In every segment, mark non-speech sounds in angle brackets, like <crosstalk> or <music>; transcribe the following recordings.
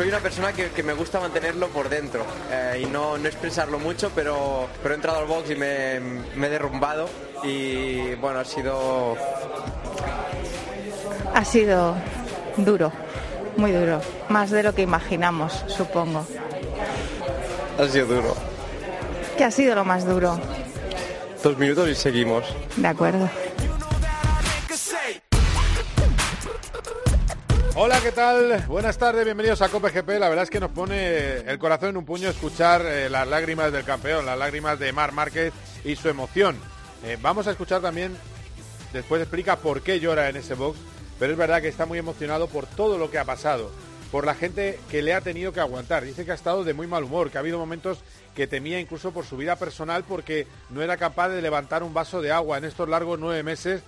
Soy una persona que, me gusta mantenerlo por dentro eh, y no, no, expresarlo mucho, pero, pero he entrado al box y me, he derrumbado y bueno, ha sido... Ha sido duro, muy duro, más de lo que imaginamos, supongo. Ha sido duro. ¿Qué ha sido lo más duro? Dos minutos y seguimos. De acuerdo. Hola, ¿qué tal? Buenas tardes, bienvenidos a Cope GP. La verdad es que nos pone el corazón en un puño escuchar eh, las lágrimas del campeón, las lágrimas de Mar Márquez y su emoción. Eh, vamos a escuchar también, después explica por qué llora en ese box, pero es verdad que está muy emocionado por todo lo que ha pasado, por la gente que le ha tenido que aguantar. Dice que ha estado de muy mal humor, que ha habido momentos que temía incluso por su vida personal porque no era capaz de levantar un vaso de agua en estos largos nueve meses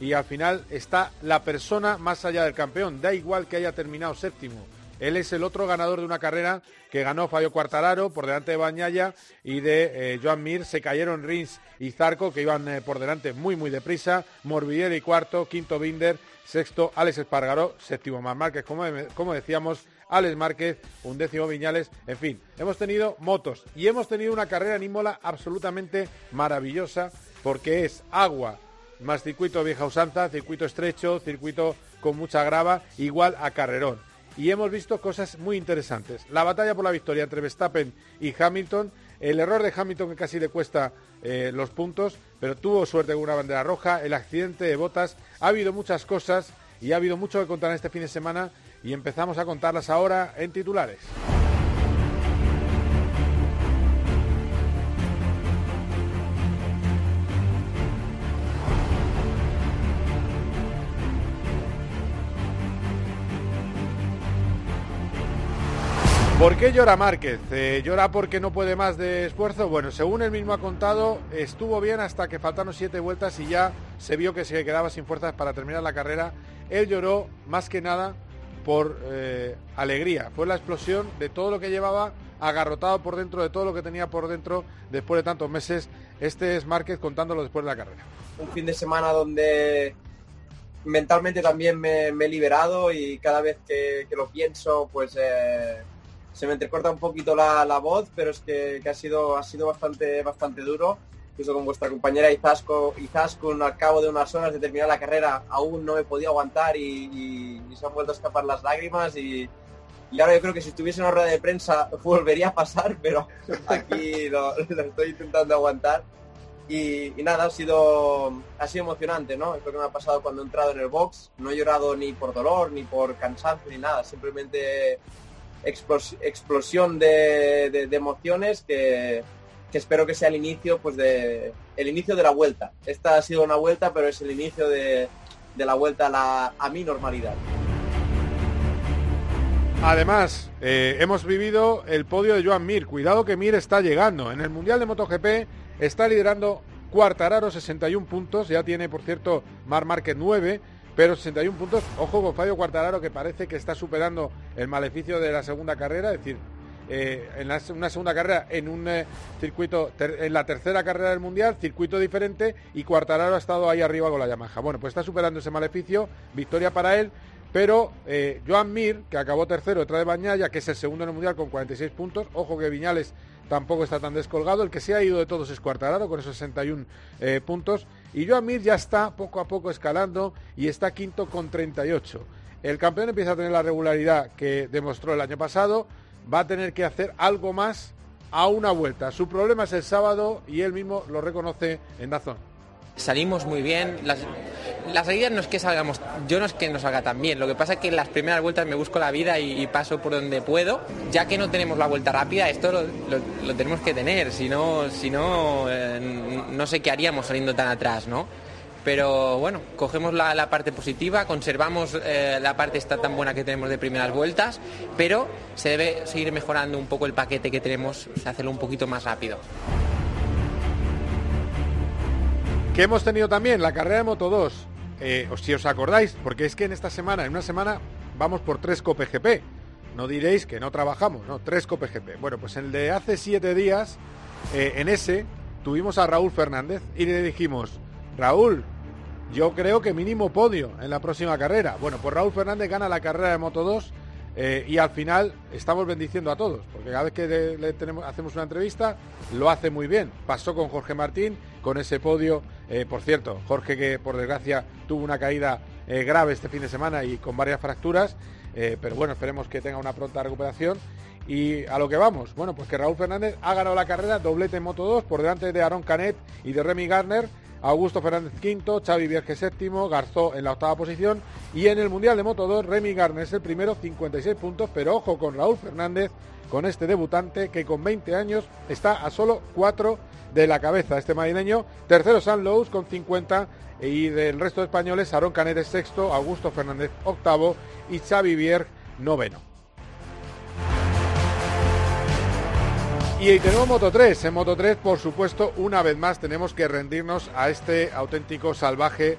y al final está la persona más allá del campeón. Da igual que haya terminado séptimo. Él es el otro ganador de una carrera que ganó Fabio Quartararo por delante de Bañaya y de eh, Joan Mir. Se cayeron Rins y Zarco, que iban eh, por delante muy, muy deprisa. Morbidelli cuarto, quinto Binder, sexto Alex Espargaró, séptimo Mar Márquez, como, como decíamos, Alex Márquez, un décimo Viñales. En fin, hemos tenido motos y hemos tenido una carrera en Imola absolutamente maravillosa porque es agua, más circuito vieja usanza, circuito estrecho, circuito con mucha grava, igual a carrerón. Y hemos visto cosas muy interesantes. La batalla por la victoria entre Verstappen y Hamilton, el error de Hamilton que casi le cuesta eh, los puntos, pero tuvo suerte con una bandera roja, el accidente de botas, ha habido muchas cosas y ha habido mucho que contar este fin de semana y empezamos a contarlas ahora en titulares. ¿Por qué llora Márquez? Eh, ¿Llora porque no puede más de esfuerzo? Bueno, según él mismo ha contado, estuvo bien hasta que faltaron siete vueltas y ya se vio que se quedaba sin fuerzas para terminar la carrera. Él lloró más que nada por eh, alegría. Fue la explosión de todo lo que llevaba agarrotado por dentro, de todo lo que tenía por dentro después de tantos meses. Este es Márquez contándolo después de la carrera. Un fin de semana donde mentalmente también me, he liberado y cada vez que, lo pienso, pues... Eh, se me entrecorta un poquito la, voz, pero es que, ha sido ha sido bastante bastante duro. Incluso con vuestra compañera Izasco, Izaskun al cabo de unas horas de terminar la carrera aún no me podía aguantar y, se han vuelto a escapar las lágrimas y, ahora yo creo que si estuviese en una rueda de prensa <laughs> volvería a pasar, pero aquí <laughs> lo, estoy intentando aguantar. Y, nada, ha sido, ha sido emocionante, ¿no? Es lo que me ha pasado cuando he entrado en el box. No he llorado ni por dolor, ni por cansancio, ni nada. Simplemente explosión de, emociones que, espero que sea el inicio pues de el inicio de la vuelta. Esta ha sido una vuelta, pero es el inicio de, la vuelta a, la, a mi normalidad. Además, eh, hemos vivido el podio de Joan Mir. Cuidado que Mir está llegando. En el Mundial de MotoGP está liderando Cuartararo 61 puntos. Ya tiene, por cierto, Mar Márquez 9 pero 61 puntos. Ojo con Fabio Quartararo que parece que está superando el maleficio de la segunda carrera, es decir, eh, en una segunda carrera en un eh, circuito, en la tercera carrera del Mundial, circuito diferente y Quartararo ha estado ahí arriba con la Yamaha. Bueno, pues está superando ese maleficio, victoria para él. Pero eh, Joan Mir, que acabó tercero detrás de Bañaya, que es el segundo en el Mundial con 46 puntos, ojo que Viñales tampoco está tan descolgado. El que se ha ido de todos es Cuartararo con esos 61 eh, puntos. Y Joan Mir ya está poco a poco escalando y está quinto con 38. El campeón empieza a tener la regularidad que demostró el año pasado. Va a tener que hacer algo más a una vuelta. Su problema es el sábado y él mismo lo reconoce en Dazón salimos muy bien. Las, las salidas no es que salgamos, yo no es que nos salga tan bien. Lo que pasa es que en las primeras vueltas me busco la vida y, paso por donde puedo. Ya que no tenemos la vuelta rápida, esto lo, tenemos que tener. Si no, si no, eh, no sé qué haríamos saliendo tan atrás, ¿no? pero bueno, cogemos la, parte positiva, conservamos eh, la parte esta tan buena que tenemos de primeras vueltas, pero se debe seguir mejorando un poco el paquete que tenemos, hacerlo un poquito más rápido. Que hemos tenido también la carrera de Moto 2, eh, si os acordáis, porque es que en esta semana, en una semana, vamos por tres Cope GP. No diréis que no trabajamos, ¿no? Tres Cope GP. Bueno, pues el de hace siete días, eh, en ese, tuvimos a Raúl Fernández y le dijimos, Raúl, yo creo que mínimo podio en la próxima carrera. Bueno, pues Raúl Fernández gana la carrera de Moto 2 eh, y al final estamos bendiciendo a todos, porque cada vez que hacemos una entrevista lo hace muy bien. Pasó con Jorge Martín, con ese podio, eh, por cierto, Jorge que por desgracia tuvo una caída eh, grave este fin de semana y con varias fracturas, pero bueno, esperemos que tenga una pronta recuperación. Y a lo que vamos, bueno, pues que Raúl Fernández ha ganado la carrera, doblete en Moto 2 por delante de Aaron Canet y de Remy Garner Augusto Fernández quinto, Xavi Vierge séptimo, Garzó en la octava posición y en el Mundial de Moto 2 Remy Garner es el primero, 56 puntos, pero ojo con Raúl Fernández, con este debutante que con 20 años está a solo 4 de la cabeza. Este madrileño, tercero San Lous con 50 y del resto de españoles Aaron Canet sexto, Augusto Fernández octavo y Xavi Vierge noveno. Y tenemos Moto 3. En Moto 3, por supuesto, una vez más tenemos que rendirnos a este auténtico salvaje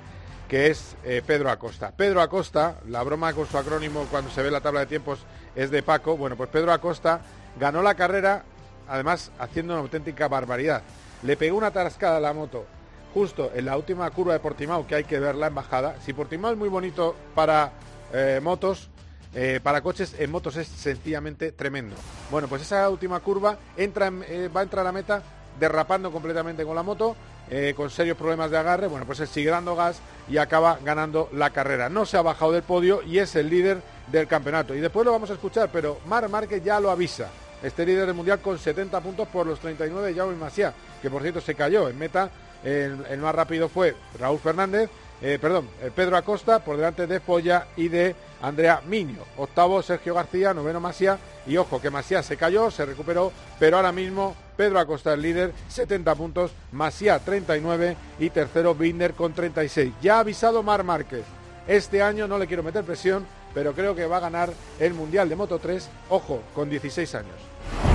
que es eh, Pedro Acosta. Pedro Acosta, la broma con su acrónimo cuando se ve la tabla de tiempos es de Paco. Bueno, pues Pedro Acosta ganó la carrera, además haciendo una auténtica barbaridad. Le pegó una tarascada a la moto justo en la última curva de Portimao, que hay que ver la embajada. Si Portimao es muy bonito para eh, motos, eh, para coches en motos es sencillamente tremendo. Bueno, pues esa última curva entra eh, va a entrar a la meta derrapando completamente con la moto, eh, con serios problemas de agarre. Bueno, pues él sigue dando gas y acaba ganando la carrera. No se ha bajado del podio y es el líder del campeonato. Y después lo vamos a escuchar, pero Mar Márquez ya lo avisa. Este líder del mundial con 70 puntos por los 39 de Jaume Masia, que por cierto se cayó en meta. el más rápido fue Raúl Fernández eh, perdón, eh, Pedro Acosta por delante de Polla y de Andrea Miño. Octavo Sergio García, noveno Masía y ojo que Masía se cayó, se recuperó, pero ahora mismo Pedro Acosta es líder, 70 puntos, Masía 39 y tercero Binder con 36. Ya ha avisado Mar Márquez, este año no le quiero meter presión, pero creo que va a ganar el Mundial de Moto 3, ojo, con 16 años.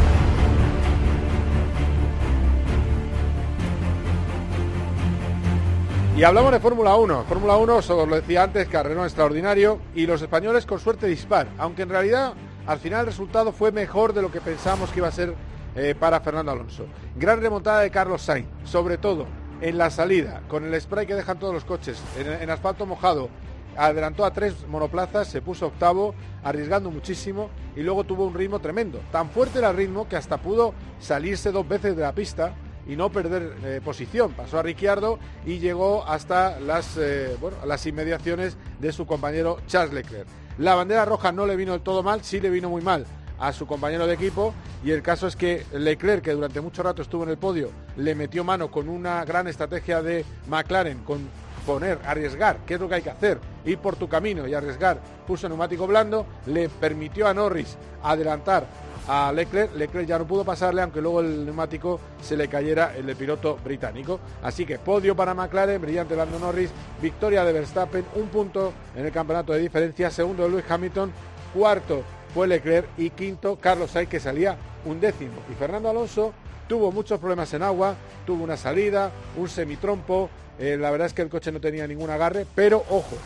Y hablamos de Fórmula 1. Fórmula 1, os lo decía antes, carrerón extraordinario y los españoles con suerte dispar, aunque en realidad al final el resultado fue mejor de lo que pensamos que iba a ser eh, para Fernando Alonso. Gran remontada de Carlos Sainz, sobre todo en la salida, con el spray que dejan todos los coches, en, asfalto mojado, adelantó a tres monoplazas, se puso octavo, arriesgando muchísimo y luego tuvo un ritmo tremendo. Tan fuerte era el ritmo que hasta pudo salirse dos veces de la pista y no perder eh, posición. Pasó a Ricciardo y llegó hasta las, eh, las inmediaciones de su compañero Charles Leclerc. La bandera roja no le vino del todo mal, sí le vino muy mal a su compañero de equipo y el caso es que Leclerc, que durante mucho rato estuvo en el podio, le metió mano con una gran estrategia de McLaren, con poner, arriesgar, qué es lo que hay que hacer, ir por tu camino y arriesgar, puso neumático blando, le permitió a Norris adelantar a Leclerc. Leclerc ya no pudo pasarle, aunque luego el neumático se le cayera el de piloto británico. Así que podio para McLaren, brillante Lando Norris, victoria de Verstappen, un punto en el campeonato de diferencia, segundo de Lewis Hamilton, cuarto fue Leclerc y quinto Carlos Sainz que salía un décimo. Y Fernando Alonso tuvo muchos problemas en agua, tuvo una salida, un semitrompo, eh, la verdad es que el coche no tenía ningún agarre, pero ojo,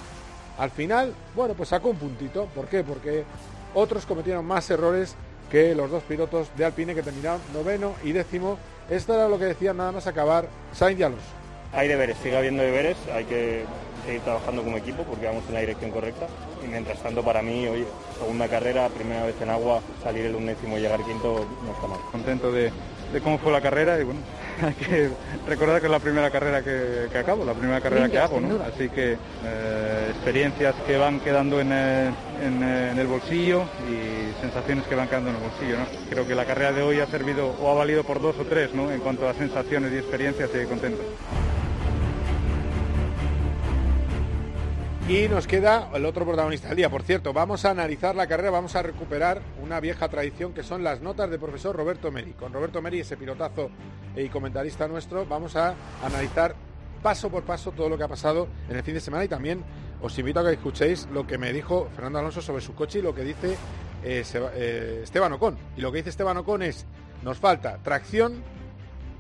al final, bueno, pues sacó un puntito. ¿Por qué? Porque otros cometieron más errores que los dos pilotos de Alpine que terminaron noveno y décimo. Esto era lo que decían nada más acabar Sainz y Alonso. Hay deberes, sigue habiendo deberes, hay que seguir trabajando como equipo porque vamos en la dirección correcta. Y mientras tanto, para mí, hoy, segunda carrera, primera vez en agua, salir el undécimo y llegar quinto no está mal. Contento de, de cómo fue la carrera y bueno, <laughs> hay que recordar que es la primera carrera que, acabo, la primera carrera que hago, ¿no? Así que eh, experiencias que van quedando en, eh, en, el bolsillo y sensaciones que van quedando en el bolsillo, ¿no? Creo que la carrera de hoy ha servido o ha valido por dos o tres, ¿no? En cuanto a sensaciones y experiencias, estoy contento. Y nos queda el otro protagonista del día. Por cierto, vamos a analizar la carrera, vamos a recuperar una vieja tradición que son las notas del profesor Roberto Meri. Con Roberto Meri, ese pilotazo y comentarista nuestro, vamos a analizar paso por paso todo lo que ha pasado en el fin de semana y también os invito a que escuchéis lo que me dijo Fernando Alonso sobre su coche y lo que dice eh, eh, Esteban Ocon. Y lo que dice Esteban Ocon es, nos falta tracción,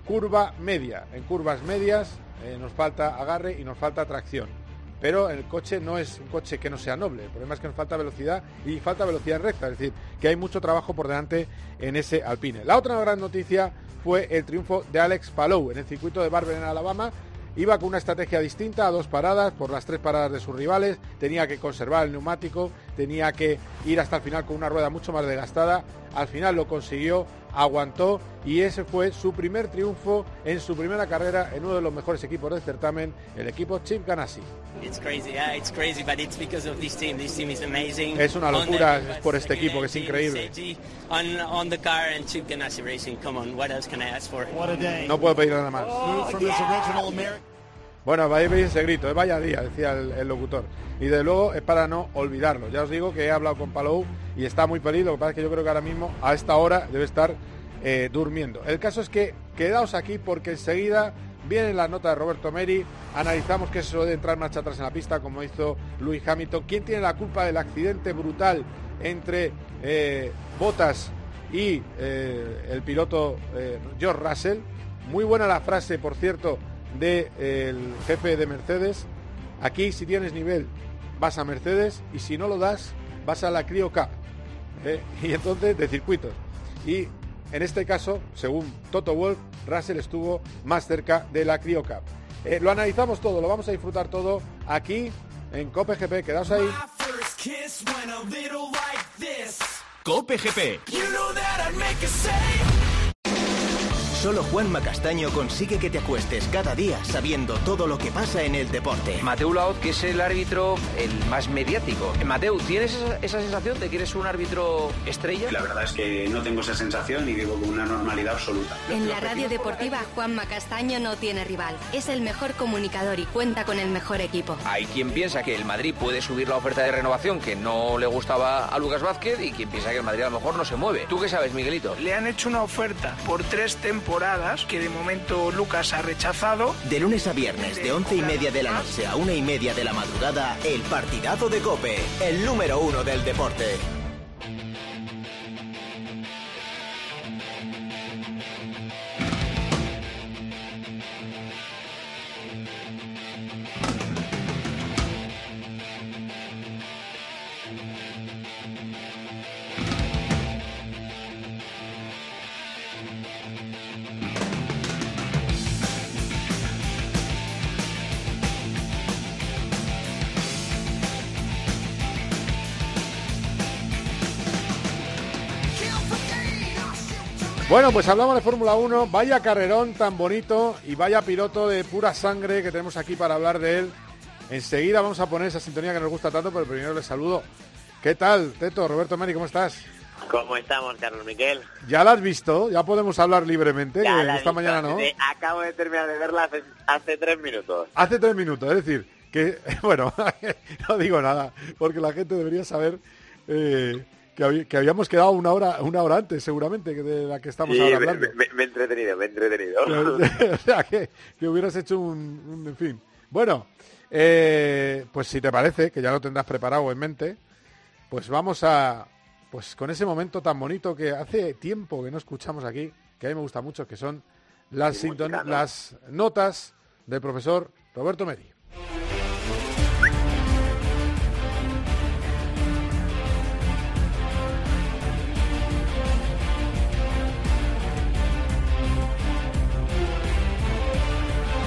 curva media. En curvas medias eh, nos falta agarre y nos falta tracción. Pero el coche no es un coche que no sea noble. El problema es que nos falta velocidad y falta velocidad recta. Es decir, que hay mucho trabajo por delante en ese Alpine. La otra gran noticia fue el triunfo de Alex Palou en el circuito de Barber en Alabama Iba con una estrategia distinta a dos paradas por las tres paradas de sus rivales, tenía que conservar el neumático, tenía que ir hasta el final con una rueda mucho más desgastada, al final lo consiguió, aguantó y ese fue su primer triunfo en su primera carrera en uno de los mejores equipos del certamen, el equipo Chip Ganassi. Es una locura por este equipo que es increíble. No puedo pedir nada más. Bueno, veis ese grito, es vaya día, decía el, locutor. Y de luego es para no olvidarlo. Ya os digo que he hablado con Palou y está muy feliz, lo que pasa es que yo creo que ahora mismo a esta hora debe estar eh, durmiendo. El caso es que quedaos aquí porque enseguida viene la nota de Roberto Meri, analizamos que eso de entrar marcha atrás en la pista como hizo Luis Hamilton. ¿Quién tiene la culpa del accidente brutal entre eh, Bottas y eh, el piloto George Russell? Muy buena la frase, por cierto, del jefe de Mercedes. Aquí si tienes nivel vas a Mercedes y si no lo das vas a la Crio Cup. ¿Eh? <laughs> Y entonces de circuitos. Y en este caso, según Toto Wolf, Russell estuvo más cerca de la Crio Cup. Eh, lo analizamos todo, lo vamos a disfrutar todo aquí en Cope GP. Quedaos ahí. Cope GP. Solo Juan Macastaño consigue que te acuestes cada día sabiendo todo lo que pasa en el deporte. Mateu Laoz, que es el árbitro el más mediático. Mateu, ¿tienes esa, sensación de que eres un árbitro estrella? La verdad es que no tengo esa sensación y vivo con una normalidad absoluta. En la radio deportiva, Juan Macastaño no tiene rival. Es el mejor comunicador y cuenta con el mejor equipo. Hay quien piensa que el Madrid puede subir la oferta de renovación que no le gustaba a Lucas Vázquez y quien piensa que el Madrid a lo mejor no se mueve. ¿Tú qué sabes, Miguelito? Le han hecho una oferta por tres temporadas que de momento Lucas ha rechazado. De lunes a viernes, de once y media de la noche a una y media de la madrugada, el partidazo de Cope, el número uno del deporte. Bueno, pues hablamos de Fórmula 1. Vaya carrerón tan bonito y vaya piloto de pura sangre que tenemos aquí para hablar de él. Enseguida vamos a poner esa sintonía que nos gusta tanto, pero primero le saludo. ¿Qué tal, Teto? Roberto Mari, ¿cómo estás? ¿Cómo estamos, Carlos Miquel? ¿Ya la has visto? ¿Ya podemos hablar libremente? esta mañana no. acabo de terminar de verla hace, tres minutos. Hace tres minutos, es decir, que, <laughs> bueno, <laughs> no digo nada, porque la gente debería saber eh, que, habíamos quedado una hora una hora antes, seguramente, de la que estamos ahora hablando. Me, he entretenido, me he entretenido. <laughs> o sea, que, hubieras hecho un, En fin. Bueno, eh, pues si te parece, que ya lo tendrás preparado en mente, pues vamos a... Pues con ese momento tan bonito que hace tiempo que no escuchamos aquí, que a mí me gusta mucho, que son las, las notas del profesor Roberto Meri.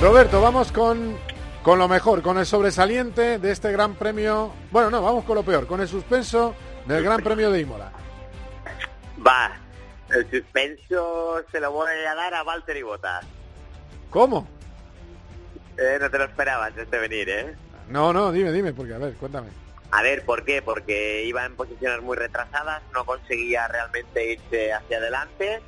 Roberto, vamos con, con lo mejor, con el sobresaliente de este gran premio. Bueno, no, vamos con lo peor, con el suspenso del Gran Premio de Imola. Va, el suspenso se lo voy a dar a Walter y Botas. ¿Cómo? Eh, no te lo esperaba antes de venir, ¿eh? No, no, dime, dime, porque a ver, cuéntame. A ver, ¿por qué? Porque iba en posiciones muy retrasadas, no conseguía realmente irse hacia adelante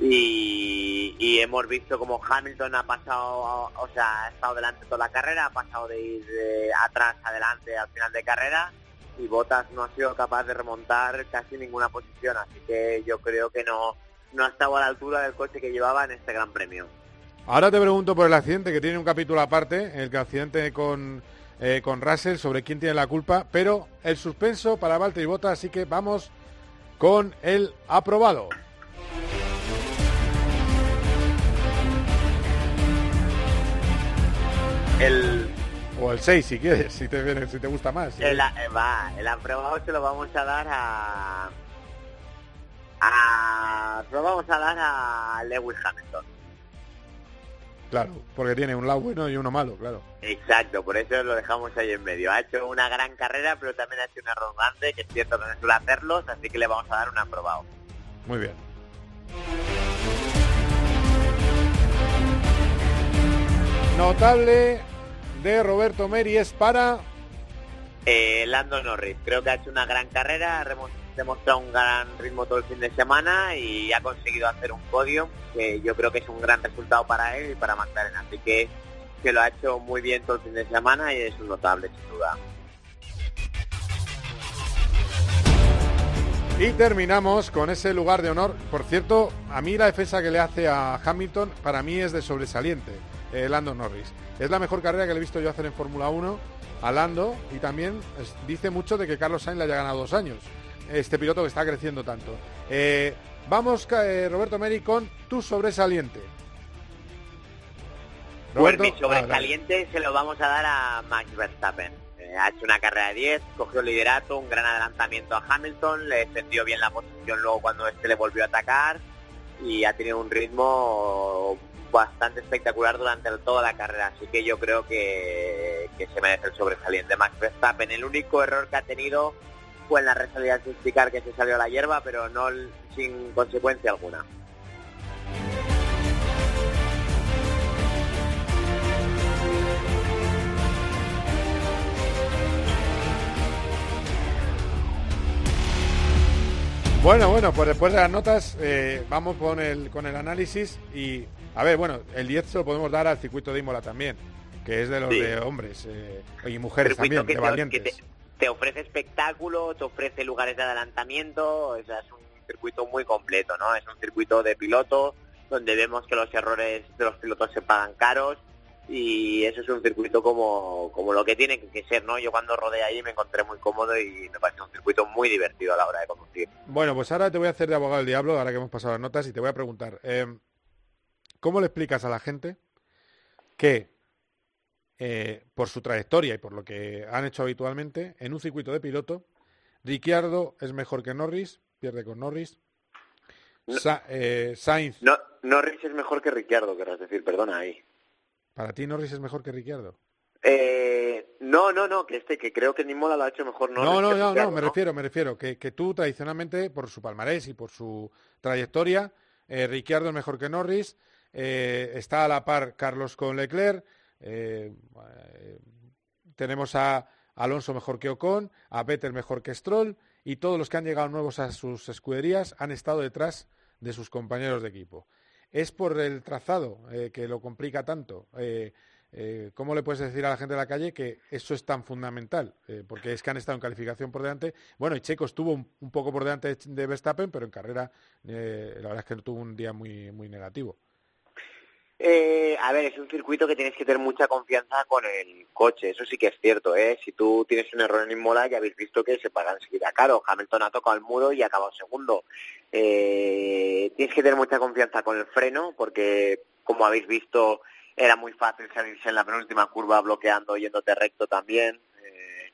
y, hemos visto como Hamilton ha pasado, o sea, ha estado delante toda la carrera, ha pasado de ir de atrás adelante al final de carrera y Bottas no ha sido capaz de remontar casi ninguna posición, así que yo creo que no, no ha estado a la altura del coche que llevaba en este Gran Premio. Ahora te pregunto por el accidente, que tiene un capítulo aparte, el accidente con, eh, con Russell, sobre quién tiene la culpa, pero el suspenso para Valtteri Bottas, así que vamos con el aprobado. El, O el 6 si quieres, si te, viene- si te gusta más. el, va, el aprobado se lo vamos a dar a... a se lo vamos a dar a Lewis Hamilton. Claro, porque tiene un lado bueno y uno malo, claro. Exacto, por eso lo dejamos ahí en medio. Ha hecho una gran carrera, pero también ha hecho un error grande, que es cierto que no suele hacerlos, así que le vamos a dar un aprobado. Muy bien. Notable de Roberto Meri es para... Eh, Lando Norris, creo que ha hecho una gran carrera, ha demostrado un gran ritmo todo el fin de semana y ha conseguido hacer un podio, que yo creo que es un gran resultado para él y para McLaren. Así que, que lo ha hecho muy bien todo el fin de semana y es un notable, sin duda. Y terminamos con ese lugar de honor. Por cierto, a mí la defensa que le hace a Hamilton, para mí es de sobresaliente, eh, Lando Norris. Es la mejor carrera que le he visto yo hacer en Fórmula 1 a Lando y también es- dice mucho de que Carlos Sainz le haya ganado dos años. Este piloto que está creciendo tanto. Eh, vamos, eh, Roberto Meri, con tu sobresaliente. Pues Roberto, mi ah, sobresaliente se lo vamos a dar a Max Verstappen. Eh, ha hecho una carrera de 10, cogió el liderato, un gran adelantamiento a Hamilton, le defendió bien la posición luego cuando este le volvió a atacar y ha tenido un ritmo bastante espectacular durante toda la carrera. Así que yo creo que, se merece el sobresaliente Max Verstappen. El único error que ha tenido fue en la resalida de safety car que se salió a la hierba, pero no sin consecuencia alguna. Bueno, bueno, pues después de las notas eh, vamos con el, con el análisis y, a ver, bueno, el 10 se lo podemos dar al circuito de Imola también, que es de los Sí. de hombres eh, y mujeres también, de te- valientes. que te, te ofrece espectáculo, te ofrece lugares de adelantamiento, o sea, es un circuito muy completo, ¿no? Es un circuito de piloto donde vemos que los errores de los pilotos se pagan caros y eso es un circuito como, como lo que tiene que ser, ¿no? Yo cuando rodé ahí me encontré muy cómodo y me pareció un circuito muy divertido a la hora de conducir. Bueno, pues ahora te voy a hacer de abogado del diablo, ahora que hemos pasado las notas, y te voy a preguntar, eh, ¿cómo le explicas a la gente que eh, por su trayectoria y por lo que han hecho habitualmente, en un circuito de piloto, Ricciardo es mejor que Norris, pierde con Norris, Sa- eh, Sainz, No, Norris es mejor que Ricciardo, querrás decir, perdona ahí. para ti Norris es mejor que Ricciardo. Eh, no, no, no, que este, que creo que Nimola lo ha hecho mejor Norris No, no, que no, no, me refiero, me refiero, que, que tú tradicionalmente, por su palmarés y por su trayectoria, eh, Ricciardo es mejor que Norris, eh, está a la par Carlos con Leclerc, eh, eh, tenemos a Alonso mejor que Ocon, a Vettel mejor que Stroll, y todos los que han llegado nuevos a sus escuderías han estado detrás de sus compañeros de equipo. ¿Es por el trazado que lo complica tanto? ¿Cómo le puedes decir a la gente de la calle que eso es tan fundamental? Porque es que han estado en calificación por delante. Bueno, y Checo estuvo un, poco por delante de, de Verstappen, pero en carrera la verdad es que tuvo un día muy, muy negativo. Eh, a ver, es un circuito que tienes que tener mucha confianza con el coche, eso sí que es cierto, ¿eh? Si tú tienes un error en Imola ya habéis visto que se paga enseguida caro. Hamilton ha tocado el muro y ha acabado segundo. Eh, tienes que tener mucha confianza con el freno porque, como habéis visto, era muy fácil salirse en la penúltima curva bloqueando, yéndote recto también. Eh,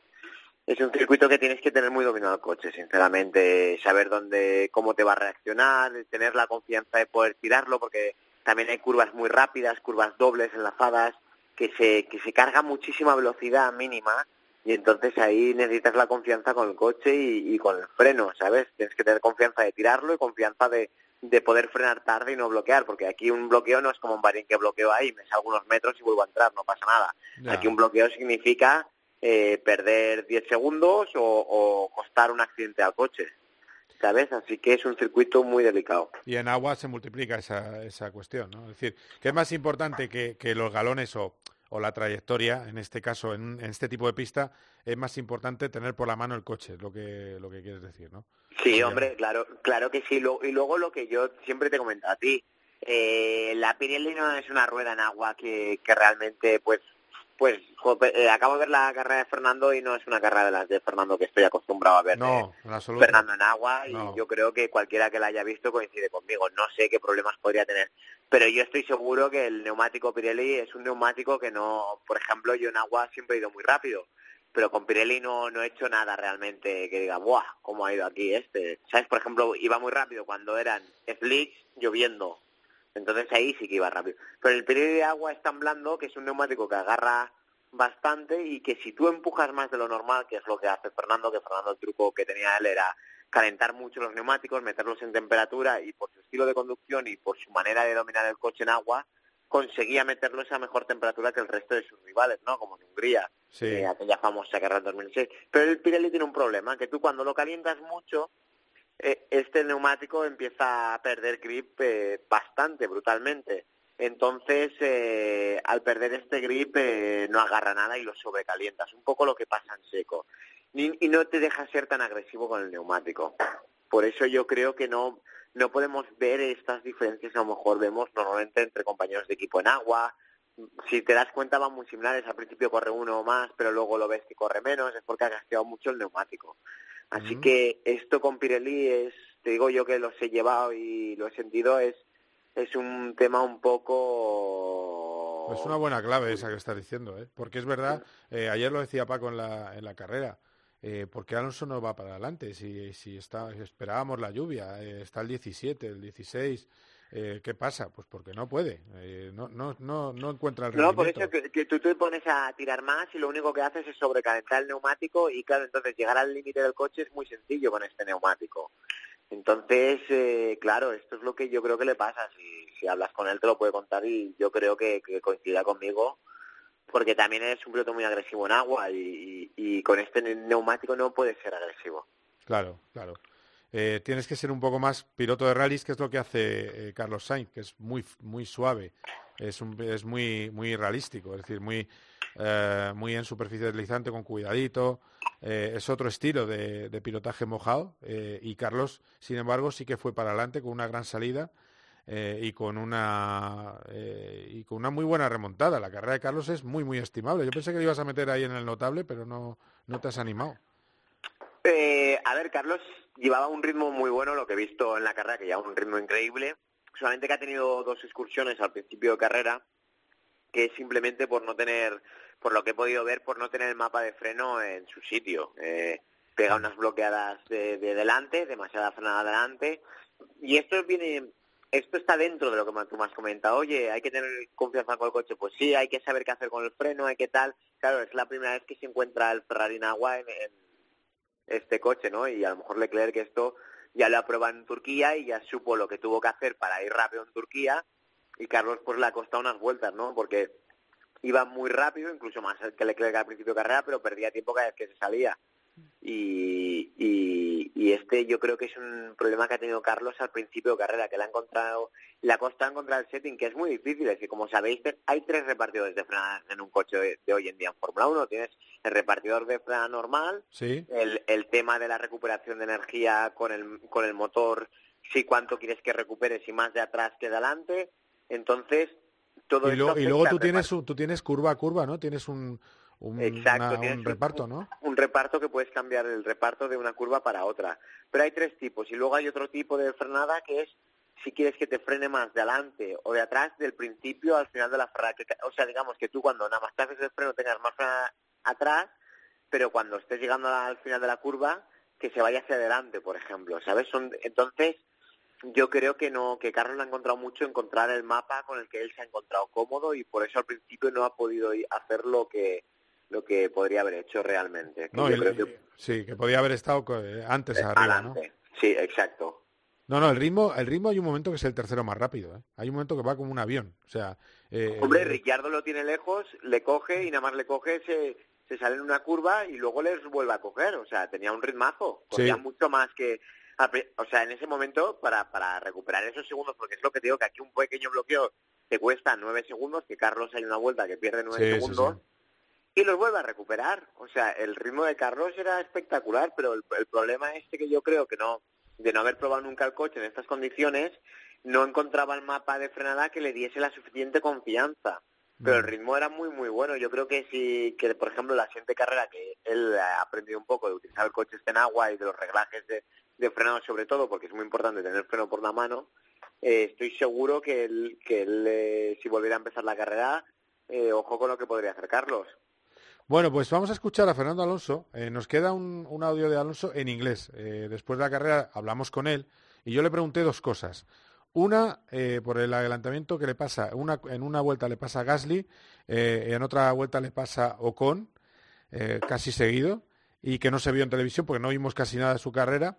es un circuito que tienes que tener muy dominado el coche, sinceramente, saber dónde, cómo te va a reaccionar, tener la confianza de poder tirarlo, porque también hay curvas muy rápidas, curvas dobles enlazadas, que se, que se carga muchísima velocidad mínima y entonces ahí necesitas la confianza con el coche y, y con el freno, ¿sabes? Tienes que tener confianza de tirarlo y confianza de, de poder frenar tarde y no bloquear, porque aquí un bloqueo no es como un Bahrein que bloqueo ahí, me salgo unos metros y vuelvo a entrar, no pasa nada. Aquí un bloqueo significa eh, perder 10 segundos o, o costar un accidente al coche, ¿sabes? Así que es un circuito muy delicado. Y en agua se multiplica esa, esa cuestión, ¿no? Es decir, que es más importante que, que los galones o, o la trayectoria, en este caso, en, en este tipo de pista, es más importante tener por la mano el coche, es lo que, lo que quieres decir, ¿no? Sí, hombre, claro, claro que sí. Lo- y luego lo que yo siempre te comentado a ti, Eh, la Pirelli no es una rueda en agua que, que realmente pues pues eh, acabo de ver la carrera de Fernando y no es una carrera de las de Fernando que estoy acostumbrado a ver. No, Fernando en agua y yo creo que cualquiera que la haya visto coincide conmigo. No sé qué problemas podría tener, pero yo estoy seguro que el neumático Pirelli es un neumático que no, por ejemplo, yo en agua siempre he ido muy rápido, pero con Pirelli no, no he hecho nada realmente que diga, ¡buah! ¿Cómo ha ido aquí este? ¿Sabes? Por ejemplo, iba muy rápido cuando eran slicks lloviendo entonces ahí sí que iba rápido. Pero el Pirelli de agua es tan blando que es un neumático que agarra bastante y que si tú empujas más de lo normal, que es lo que hace Fernando, que Fernando el truco que tenía él era calentar mucho los neumáticos, meterlos en temperatura y por su estilo de conducción y por su manera de dominar el coche en agua, conseguía meterlos a mejor temperatura que el resto de sus rivales, ¿no? Como en Hungría, eh, aquella famosa carrera en 2006. Pero el Pirelli tiene un problema, que tú cuando lo calientas mucho, este neumático empieza a perder grip eh, bastante brutalmente. Entonces, eh, al perder este grip, no agarra nada y lo sobrecalientas. Un poco lo que pasa en seco. Y, no te deja ser tan agresivo con el neumático. Por eso yo creo que no, no podemos ver estas diferencias que a lo mejor vemos normalmente entre compañeros de equipo en agua. Si te das cuenta van muy similares. Al principio corre uno o más, pero luego lo ves que corre menos. Es porque ha gasteado mucho el neumático. Así que esto con Pirelli es, te digo yo que los he llevado y lo he sentido, es, es un tema un poco... Es una buena clave esa que estás diciendo, ¿eh? porque es verdad, eh, ayer lo decía Paco en la, en la carrera, eh, porque Alonso no va para adelante? Si, si, está, esperábamos la lluvia, eh, está el 17, el 16, eh, ¿Qué pasa? Pues porque no puede, eh, no, no, no, no encuentra el rendimiento. No, por eso que, tú te pones a tirar más y lo único que haces es sobrecalentar el neumático y claro, entonces llegar al límite del coche es muy sencillo con este neumático. Entonces, eh, claro, esto es lo que yo creo que le pasa. Si, si hablas con él te lo puede contar y yo creo que, que coincida conmigo porque también es un piloto muy agresivo en agua y, y con este neumático no puede ser agresivo. Claro, claro. Eh, tienes que ser un poco más piloto de rallies, que es lo que hace eh, Carlos Sainz, que es muy, muy suave, es, es muy, muy realístico, es decir, muy, eh, muy en superficie deslizante, con cuidadito. es otro estilo de, pilotaje mojado y Carlos, sin embargo, sí que fue para adelante con una gran salida. y con una y con una muy buena remontada. La carrera de Carlos es muy muy estimable. Yo pensé que le ibas a meter ahí en el notable, pero no, no te has animado. A ver, Carlos llevaba un ritmo muy bueno, lo que he visto en la carrera, que llevaba un ritmo increíble. Solamente que ha tenido dos excursiones al principio de carrera, que es simplemente por no tener, por lo que he podido ver, por no tener el mapa de freno en su sitio. Eh, pega unas bloqueadas de, delante, demasiada frenada adelante. Y esto viene, esto está dentro de lo que tú me has comentado. Oye, hay que tener confianza con el coche. Pues sí, hay que saber qué hacer con el freno, hay que tal. Claro, es la primera vez que se encuentra el Ferrari en agua en este coche, ¿no? Y a lo mejor Leclerc esto ya lo aprueba en Turquía y ya supo lo que tuvo que hacer para ir rápido en Turquía y Carlos pues le ha costado unas vueltas, ¿no? Porque iba muy rápido, incluso más que Leclerc al principio de carrera, pero perdía tiempo cada vez que se salía. Y, y, este yo creo que es un problema que ha tenido Carlos al principio de carrera, que le ha encontrado, le ha costado encontrar el setting, que es muy difícil. Es que como sabéis, hay tres repartidores de freno en un coche de, hoy en día en Fórmula 1. Tienes el repartidor de freno normal, el, el tema de la recuperación de energía con el, con el motor, si cuánto quieres que recupere, si más de atrás que de adelante. Entonces, todo y, y luego tú tienes, tú tienes curva a curva, ¿no? Tienes un, un, Exacto, un reparto, ¿no? Un reparto que puedes cambiar el reparto de una curva para otra. Pero hay tres tipos y luego hay otro tipo de frenada que es si quieres que te frene más de adelante o de atrás del principio al final de la frenada. O sea, digamos que tú cuando nada más te haces el freno tengas más frenada atrás, pero cuando estés llegando al final de la curva que se vaya hacia adelante, por ejemplo, ¿sabes? Son, entonces, yo creo que no que Carlos le ha encontrado mucho encontrar el mapa con el que él se ha encontrado cómodo y por eso al principio no ha podido hacer lo que lo que podría haber hecho realmente. No, Sí, que podía haber estado eh, antes arriba, ¿no? Sí, exacto. No, no, el ritmo, el ritmo hay un momento que es el tercero más rápido. ¿eh? Hay un momento que va como un avión. O sea, eh, Hombre, Ricciardo lo tiene lejos, le coge y nada más le coge, se, se sale en una curva y luego les vuelve a coger. O sea, tenía un ritmazo. Corría mucho más que... O sea, en ese momento, para, para recuperar esos segundos, porque es lo que digo, que aquí un pequeño bloqueo te cuesta nueve segundos, que Carlos hay una vuelta que pierde nueve segundos y los vuelve a recuperar. O sea, el ritmo de Carlos era espectacular, pero el, problema este que yo creo que no, de no haber probado nunca el coche en estas condiciones, no encontraba el mapa de frenada que le diese la suficiente confianza. Pero el Mm. ritmo era muy, muy bueno. Yo creo que si, que por ejemplo, la siguiente carrera que él ha aprendido un poco de utilizar el coche este en agua y de los reglajes de, de frenado sobre todo, porque es muy importante tener freno por la mano, eh, estoy seguro que él, que él eh, si volviera a empezar la carrera, eh, ojo con lo que podría hacer Carlos. Bueno, pues vamos a escuchar a Fernando Alonso. Eh, nos queda un, audio de Alonso en inglés. Eh, después de la carrera hablamos con él y yo le pregunté dos cosas. Una, eh, por el adelantamiento que le pasa, una, en una vuelta le pasa a Gasly, en otra vuelta le pasa Ocon, casi seguido, y que no se vio en televisión porque no vimos casi nada de su carrera.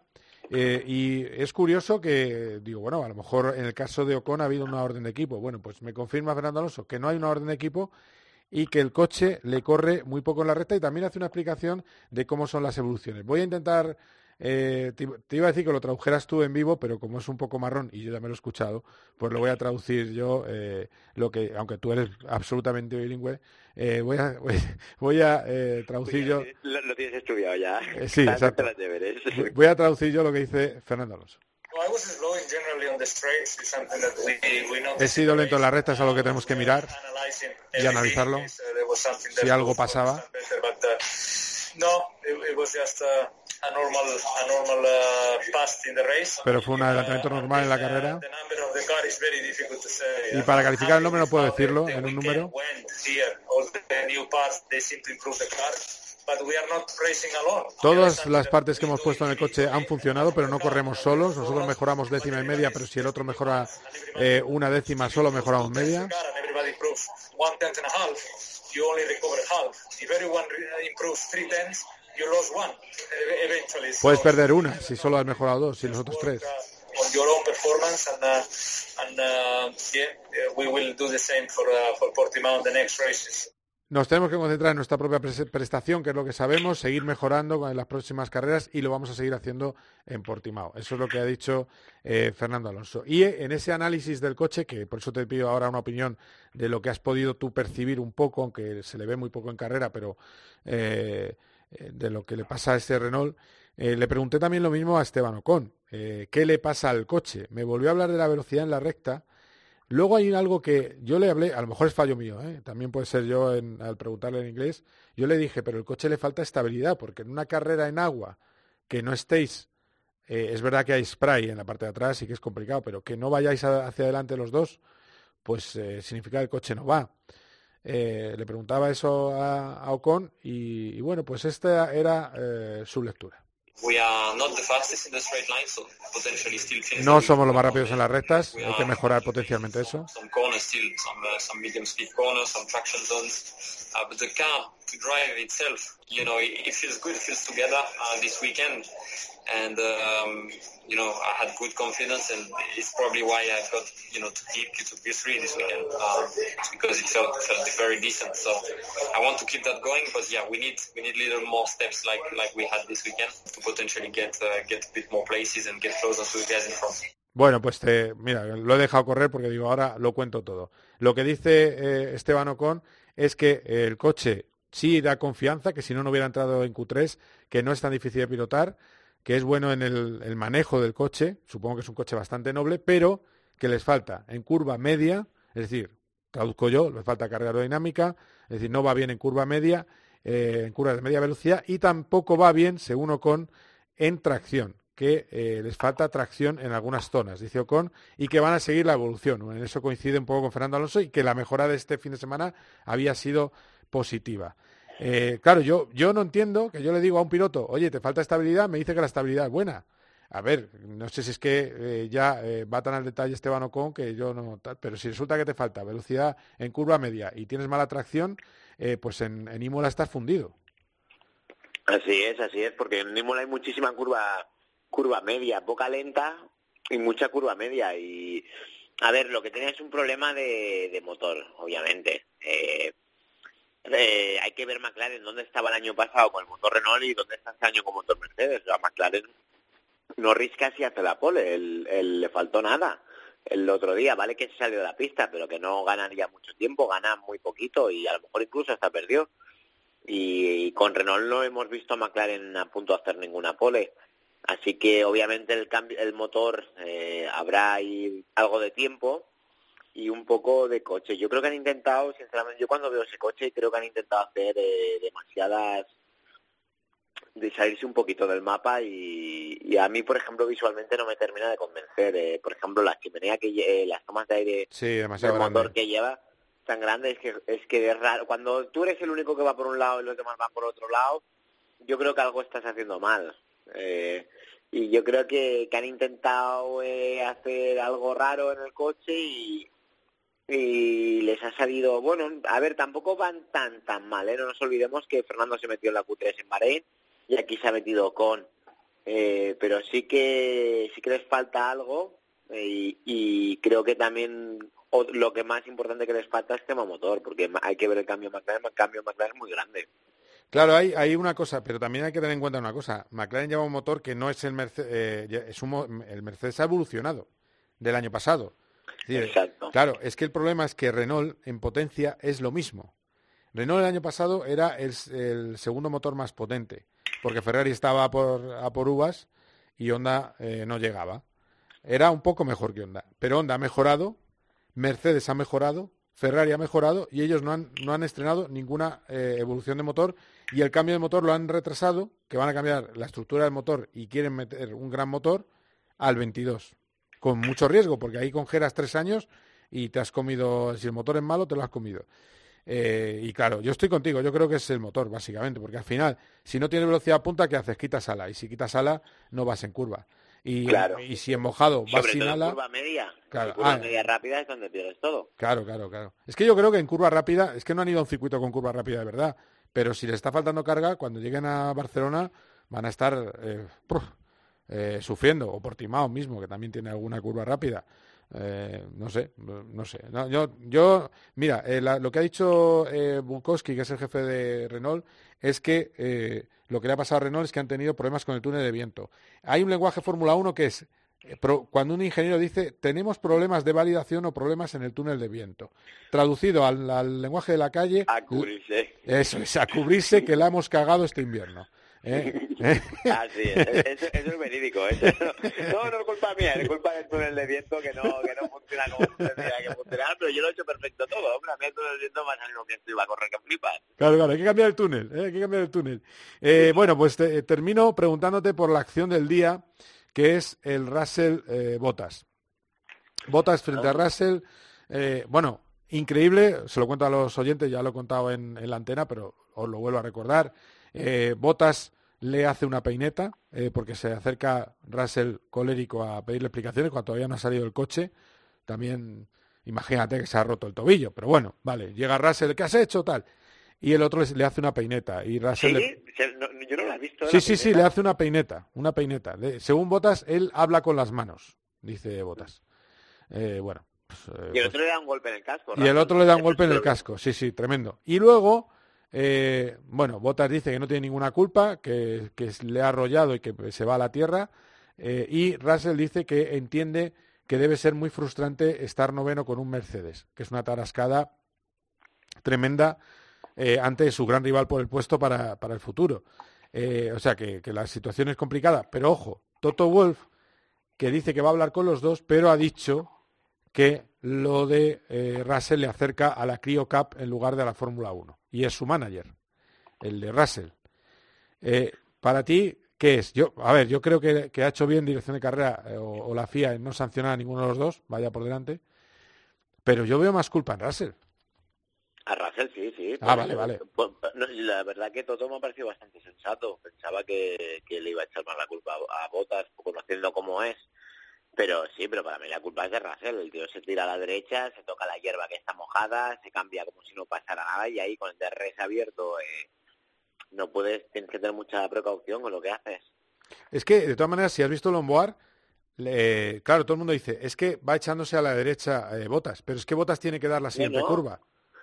Y es curioso que, digo, bueno, a lo mejor en el caso de Ocon ha habido una orden de equipo. Bueno, pues me confirma Fernando Alonso que no hay una orden de equipo y que el coche le corre muy poco en la recta y también hace una explicación de cómo son las evoluciones. Voy a intentar, eh, te, te iba a decir que lo tradujeras tú en vivo, pero como es un poco marrón y yo ya me lo he escuchado, pues lo voy a traducir yo, eh, lo que, aunque tú eres absolutamente bilingüe, eh, voy a, <laughs> voy, voy a eh, traducir yo, Lo, lo tienes estudiado ya. Eh, sí, exacto. voy a traducir yo lo que dice Fernando Alonso. He sido lento en la recta, es algo que tenemos que mirar y analizarlo. something Si algo pasaba, uh, uh, uh, pero fue un adelantamiento normal en la carrera. Y para calificar el nombre no puedo decirlo en un número. Todas las partes que hemos puesto en el coche han funcionado, pero no corremos solos. Nosotros mejoramos décima y media, pero si el otro mejora eh, una décima, solo mejoramos media. one e- Puedes perder una si solo has mejorado dos, si los otros tres. Nos tenemos que concentrar en nuestra propia pres- prestación, que es lo que sabemos, seguir mejorando en las próximas carreras y lo vamos a seguir haciendo en Portimao. Eso es lo que ha dicho eh, Fernando Alonso. Y eh, en ese análisis del coche, que por eso te pido ahora una opinión de lo que has podido tú percibir un poco, aunque se le ve muy poco en carrera, pero eh, de lo que le pasa a este Renault, le pregunté también lo mismo a Esteban Ocon. ¿Qué le pasa al coche? Me volvió a hablar de la velocidad en la recta. Luego hay algo que yo le hablé, a lo mejor es fallo mío, ¿eh? también puede ser yo al preguntarle en inglés, yo le dije, pero el coche le falta estabilidad, porque en una carrera en agua que no estéis, eh, es verdad que hay spray en la parte de atrás y que es complicado, pero que no vayáis hacia adelante los dos, pues eh, significa que el coche no va. Le preguntaba eso a, Ocon y, bueno, pues esta era su lectura. We are not the fastest in the straight line, so potentially still things No somos los más rápidos en las rectas, hay que mejorar potencialmente eso. To drive itself, you know, it, it feels good, feels together uh, this weekend. And um, you know, I had good confidence, and it's probably why I got you know to P, to P3 this weekend um, because it felt felt very decent. So I want to keep that going, but yeah, we need we need little more steps like like we had this weekend to potentially get uh, get a bit more places and get closer to the guys in front. Bueno, pues te, mira, lo he dejado correr porque digo, ahora lo cuento todo. Lo que dice eh, Esteban Ocon es que el coche sí da confianza, que si no, no hubiera entrado en Q3, que no es tan difícil de pilotar, que es bueno en el, manejo del coche, supongo que es un coche bastante noble, pero que les falta en curva media, es decir, traduzco yo, les falta carga aerodinámica, es decir, no va bien en curva media, eh, en curva de media velocidad y tampoco va bien, según Ocon, en tracción, que eh, les falta tracción en algunas zonas, dice Ocon, y que van a seguir la evolución. En eso coincide un poco con Fernando Alonso y que la mejora de este fin de semana había sido positiva. Eh, claro, yo, yo no entiendo que yo le digo a un piloto, oye, te falta estabilidad, me dice que la estabilidad es buena. A ver, no sé si es que eh, ya eh, va tan al detalle Esteban Ocon que yo no, tal, pero si resulta que te falta velocidad en curva media y tienes mala tracción, eh, pues en, Imola estás fundido. Así es, así es, porque en Imola hay muchísima curva curva media, poca lenta y mucha curva media. Y a ver, lo que tiene es un problema de, motor, obviamente. Eh, hay que ver McLaren dónde estaba el año pasado con el motor Renault y dónde está este año con motor Mercedes. O sea, McLaren Norris casi hace la pole, el, el- le faltó nada el otro día, vale que se salió de la pista, pero que no ganaría mucho tiempo, gana muy poquito y a lo mejor incluso hasta perdió. Y, con Renault no hemos visto a McLaren a punto de hacer ninguna pole. Así que obviamente el cambio, el motor eh, habrá ahí algo de tiempo y un poco de coche. Yo creo que han intentado, sinceramente, yo cuando veo ese coche creo que han intentado hacer eh, demasiadas de salirse un poquito del mapa y, a mí, por ejemplo, visualmente no me termina de convencer. Eh, por ejemplo, la chimenea que eh, las tomas de aire sí, demasiado del motor que lleva tan grande es que es que es raro. Cuando tú eres el único que va por un lado y los demás van por otro lado, yo creo que algo estás haciendo mal. Eh, y yo creo que, que han intentado eh, hacer algo raro en el coche y, y les ha salido, bueno, a ver, tampoco van tan tan mal, ¿eh? no nos olvidemos que Fernando se metió en la Q3 en Bahrein y aquí se ha metido con, eh, pero sí que sí que les falta algo eh, y, creo que también lo que más importante que les falta es tema motor, porque hay que ver el cambio McLaren, el cambio McLaren es muy grande. Claro, hay, hay una cosa, pero también hay que tener en cuenta una cosa. McLaren lleva un motor que no es el Mercedes, eh, es un, el Mercedes ha evolucionado del año pasado. Exacto. Claro, es que el problema es que Renault en potencia es lo mismo. Renault el año pasado era el, segundo motor más potente, porque Ferrari estaba a por, a por uvas y Honda eh, no llegaba. Era un poco mejor que Honda, pero Honda ha mejorado, Mercedes ha mejorado, Ferrari ha mejorado y ellos no han, no han estrenado ninguna eh, evolución de motor y el cambio de motor lo han retrasado, que van a cambiar la estructura del motor y quieren meter un gran motor al 22 con mucho riesgo, porque ahí congelas tres años y te has comido, si el motor es malo, te lo has comido. Eh, y claro, yo estoy contigo, yo creo que es el motor, básicamente, porque al final, si no tienes velocidad punta, ¿qué haces? Quitas ala, y si quitas ala, no vas en curva. Y, y si en mojado vas sin ala... En curva media, claro, en curva ah, media rápida es donde pierdes todo. Claro, claro, claro. Es que yo creo que en curva rápida, es que no han ido a un circuito con curva rápida de verdad, pero si les está faltando carga, cuando lleguen a Barcelona van a estar... Eh, eh, sufriendo, o Portimao mismo, que también tiene alguna curva rápida. Eh, no sé, no sé. yo, yo, mira, eh, lo que ha dicho eh, Bukowski, que es el jefe de Renault, es que lo que le ha pasado a Renault es que han tenido problemas con el túnel de viento. Hay un lenguaje Fórmula 1 que es cuando un ingeniero dice tenemos problemas de validación o problemas en el túnel de viento. Traducido al, lenguaje de la calle. A cubrirse. Eso es, a cubrirse que la hemos cagado este invierno. ¿Eh? ¿Eh? <laughs> Así es, eso, es verídico. Eso no, no, es culpa mía, es culpa del túnel de viento que no, que no funciona como tendría que funcionar, pero yo lo he hecho perfecto todo. Hombre, a mí el túnel de viento me ha salido bien, iba a correr que flipas. Claro, claro, hay que cambiar el túnel, ¿eh? hay que cambiar el túnel. Eh, bueno, pues termino preguntándote por la acción del día, que es el Russell eh, Botas. Botas frente a Russell, bueno, increíble, se lo cuento a los oyentes, ya lo he contado en, en la antena, pero os lo vuelvo a recordar. Botas le hace una peineta, eh, porque se acerca Russell colérico a pedirle explicaciones cuando todavía no ha salido el coche. También, imagínate que se ha roto el tobillo, pero bueno, vale, llega Russell, ¿qué has hecho? Tal. Y el otro le, hace una peineta. Y Russell ¿Sí? yo no la he visto. Sí, sí, sí, le hace una peineta, una peineta. según Botas, él habla con las manos, dice Botas. Eh, bueno. Pues, eh, y el otro le da un golpe en el casco. Y el otro le da un golpe en el casco, sí, sí, tremendo. Y luego eh, bueno, Botas dice que no tiene ninguna culpa, que, le ha arrollado y que se va a la tierra. Eh, y Russell dice que entiende que debe ser muy frustrante estar noveno con un Mercedes, que es una tarascada tremenda eh, ante su gran rival por el puesto para, el futuro. o sea que, la situación es complicada. Pero ojo, Toto Wolf, que dice que va a hablar con los dos, pero ha dicho que lo de Russell le acerca a la Cryo Cup en lugar de a la Fórmula 1. Y es su manager, el de Russell. Eh, para ti, ¿qué es? Yo, a ver, yo creo que, ha hecho bien dirección de carrera eh, o, la FIA en no sancionar a ninguno de los dos, vaya por delante. Pero yo veo más culpa en Russell. A Russell sí, sí. Ah, vale, vale. Pues, la verdad que todo me ha parecido bastante sensato. Pensaba que, le iba a echar más la culpa a Botas, conociendo cómo es. Pero sí, pero para mí la culpa es de Russell. El tío se tira a la derecha, se toca la hierba que está mojada, se cambia como si no pasara nada y ahí con el DRS abierto eh, no puedes, tienes que tener mucha precaución con lo que haces. Es que, de todas maneras, si has visto Lomboar, claro, todo el mundo dice, es que va echándose a la derecha eh, Botas, pero es que Botas tiene que dar la siguiente curva.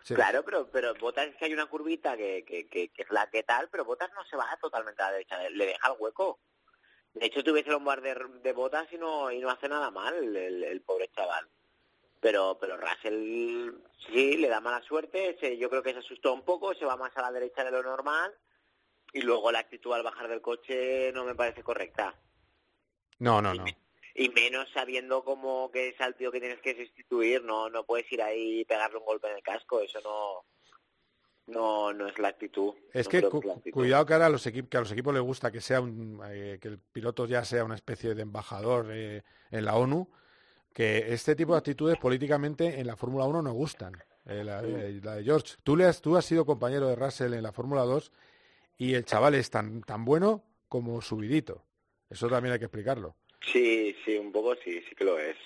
Claro, pero, pero Botas es que hay una curvita que, que, que, que es la que tal, pero Botas no se va totalmente a la derecha, le deja el hueco. De hecho, tuviese un bar de, botas y no, y no hace nada mal el, pobre chaval. Pero, pero Russell sí le da mala suerte, yo creo que se asustó un poco, se va más a la derecha de lo normal y luego la actitud al bajar del coche no me parece correcta. No, no, no. Y menos sabiendo como que es al tío que tienes que sustituir, no no puedes ir ahí y pegarle un golpe en el casco, eso no no no es la actitud. Es No que cu- actitud. cuidado que ahora a los, equipos que a los equipos les gusta que sea un, eh, que el piloto ya sea una especie de embajador eh, en la ONU, que este tipo de actitudes políticamente en la Fórmula 1 no gustan. Eh, la, la de George, tú, le has, tú has sido compañero de Russell en la Fórmula 2 y el chaval es tan, tan bueno como subidito. Eso también hay que explicarlo. Sí, sí, un poco sí, sí que lo es.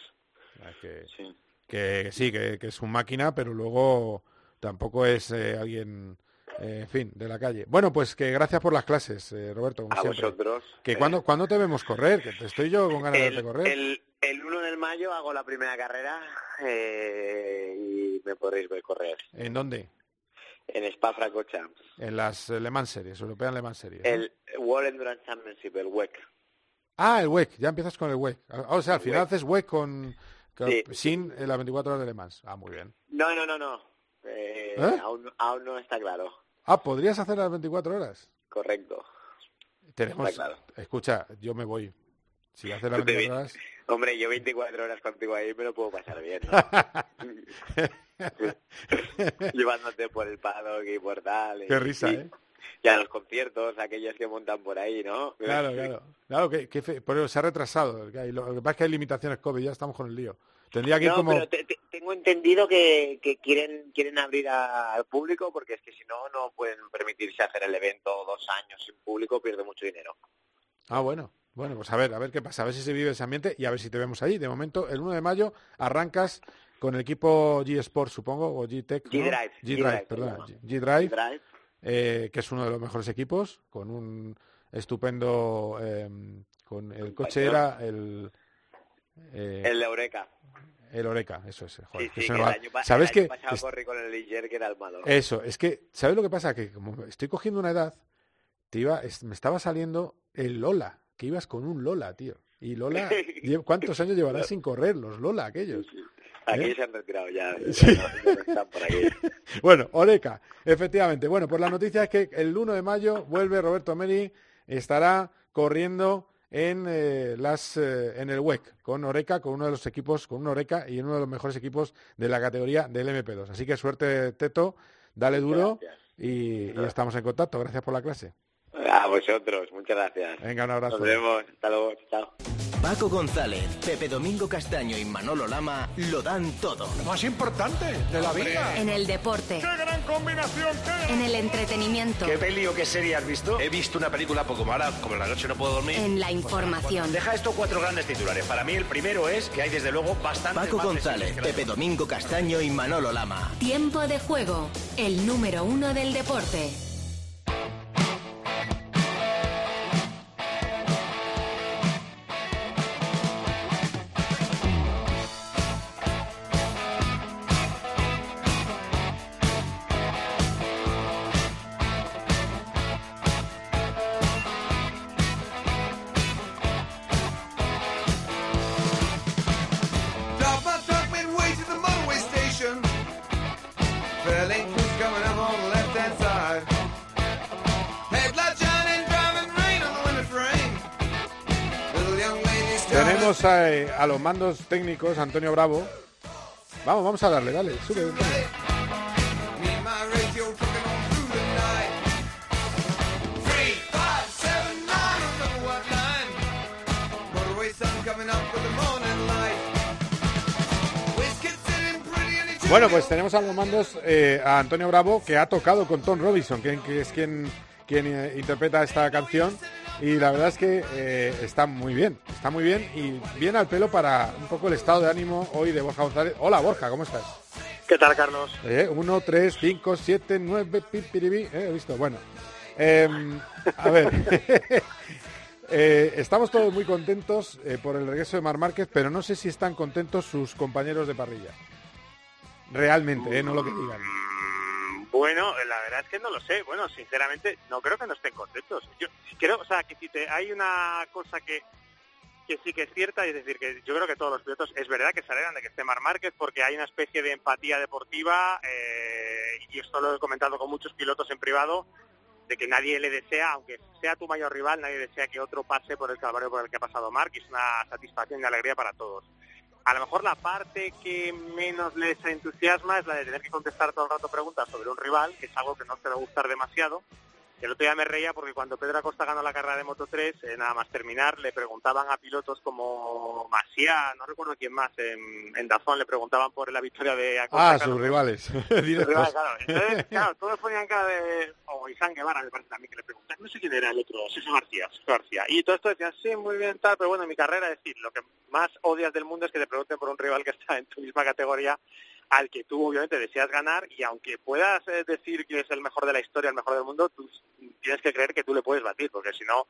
Que, Sí. que sí, que, que es un máquina, pero luego tampoco es eh, alguien, eh, en fin, de la calle. Bueno, pues que gracias por las clases, eh, Roberto, como A siempre. vosotros. Que cuando, ¿Cuándo te vemos correr? Que estoy yo con ganas de verte correr. El, el 1 de mayo hago la primera carrera eh, y me podréis ver correr ¿En dónde? en Spa-Francorchamps. En las eh, Le Mans Series, European Le Mans Series. ¿no? El World Endurance Championship, el WEC. Ah, el WEC, ya empiezas con el WEC. Ah, O sea, al final haces WEC con, con- Sí. sin las 24 horas de Le Mans. Ah, muy bien. No, no, no, no. Eh, ¿Eh? Aún, aún no está claro. Ah, ¿podrías hacer las 24 horas? Correcto. Tenemos, Está claro. escucha, yo me voy. Si haces las Tú <laughs> te 24 vi- horas... Hombre, yo 24 horas contigo ahí me lo puedo pasar bien. ¿no? <laughs> Llevándote por el paddock y por tal. Qué risa, y- ¿eh? Y a los conciertos, aquellos que montan por ahí, ¿no? Claro, claro. Claro, que, que fe- por eso se ha retrasado. Lo que pasa es que hay limitaciones COVID, ya estamos con el lío. Tendría que ir No, como... pero te- te- tengo entendido que, que quieren quieren abrir a- al público porque es que si no, no pueden permitirse hacer el evento dos años sin público, pierde mucho dinero. Ah, bueno. Bueno, pues a ver, a ver qué pasa, a ver si se vive ese ambiente y a ver si te vemos ahí. De momento, el 1 de mayo arrancas con el equipo G Sport, supongo, o G Tech. ¿no? G-Drive, G-Drive, G-Drive, perdón. G-Drive, Drive. eh, que es uno de los mejores equipos, con un estupendo... eh, con el coche era el... eh, El Eureka. El Oreca, eso es. joder, Sí, sí, que el año, ¿Sabes el qué? año pasado Es- corrí con el Ligier, que era el malo. Eso, es que, ¿sabes lo que pasa? Que como estoy cogiendo una edad, te iba, es- me estaba saliendo el Lola, que ibas con un Lola, tío. Y Lola, <laughs> ¿cuántos años llevarás sin correr los Lola aquellos? <laughs> Aquí ¿Eh? se han retirado ya. Sí. <laughs> ya no- ya no están por aquí. Bueno, Oreca, efectivamente. Bueno, pues la noticia es que el 1 de mayo vuelve Roberto Meri, estará corriendo en eh, las eh, en el WEC con Oreca, con uno de los equipos, con un Oreca y en uno de los mejores equipos de la categoría del MP2. Así que suerte, Teto, dale duro y, y estamos en contacto. Gracias por la clase. <laughs> A vosotros, muchas gracias. Venga, un abrazo. Nos vemos. Hasta luego. Chao. Paco González, Pepe Domingo Castaño y Manolo Lama lo dan todo. Lo más importante de la vida. En el deporte. ¡Qué gran combinación! ¡Qué En el entretenimiento. ¿Qué peli o qué serie has visto? He visto una película poco mala, como la noche no puedo dormir. En la información. Deja esto cuatro grandes titulares. Para mí el primero es que hay desde luego bastante Paco González, Pepe Domingo Castaño y Manolo Lama. Tiempo de juego. El número uno del deporte. A, eh, a los mandos técnicos Antonio Bravo. Vamos, vamos a darle, dale, sube. Bueno, pues tenemos a los mandos eh, a Antonio Bravo, que ha tocado con Tom Robinson, que, que es quien, quien eh, interpreta esta canción. Y la verdad es que eh, está muy bien, está muy bien y viene al pelo para un poco el estado de ánimo hoy de Borja González. Hola Borja, ¿cómo estás? ¿Qué tal, Carlos? Eh, uno, tres, cinco, siete, nueve, pipiribí, eh, he visto, bueno. Em, a ver, <laughs> Eh, estamos todos muy contentos eh, por el regreso de Mar Márquez, pero no sé si están contentos sus compañeros de parrilla. Realmente, eh, no lo que digan. Bueno, la verdad es que no lo sé. Bueno, sinceramente, no creo que no estén contentos. Yo creo, o sea, que si te, hay una cosa que, que sí que es cierta, es decir, que yo creo que todos los pilotos, es verdad que se alegran de que esté Mar Márquez porque hay una especie de empatía deportiva, eh, y esto lo he comentado con muchos pilotos en privado, de que nadie le desea, aunque sea tu mayor rival, nadie desea que otro pase por el calvario por el que ha pasado Mark, y es una satisfacción y alegría para todos. A lo mejor la parte que menos les entusiasma es la de tener que contestar todo el rato preguntas sobre un rival, que es algo que no te va a gustar demasiado, el otro día me reía porque cuando Pedro Acosta ganó la carrera de Moto 3, eh, nada más terminar, le preguntaban a pilotos como Masia, no recuerdo quién más, en, en Dazón le preguntaban por la victoria de Acosta. Ah, <laughs> <laughs> sus rivales. Sus rivales, claro. Entonces, <laughs> claro, todos ponían cara de... O Isán Guevara, me parece también que le preguntaban. No sé quién era el otro, César García, César García. Y todo esto decían, sí, muy bien, tal, pero bueno, en mi carrera, es decir, lo que más odias del mundo es que te pregunten por un rival que está en tu misma categoría al que tú obviamente deseas ganar y aunque puedas eh, decir que es el mejor de la historia, el mejor del mundo, tienes que creer que tú le puedes batir, porque si no,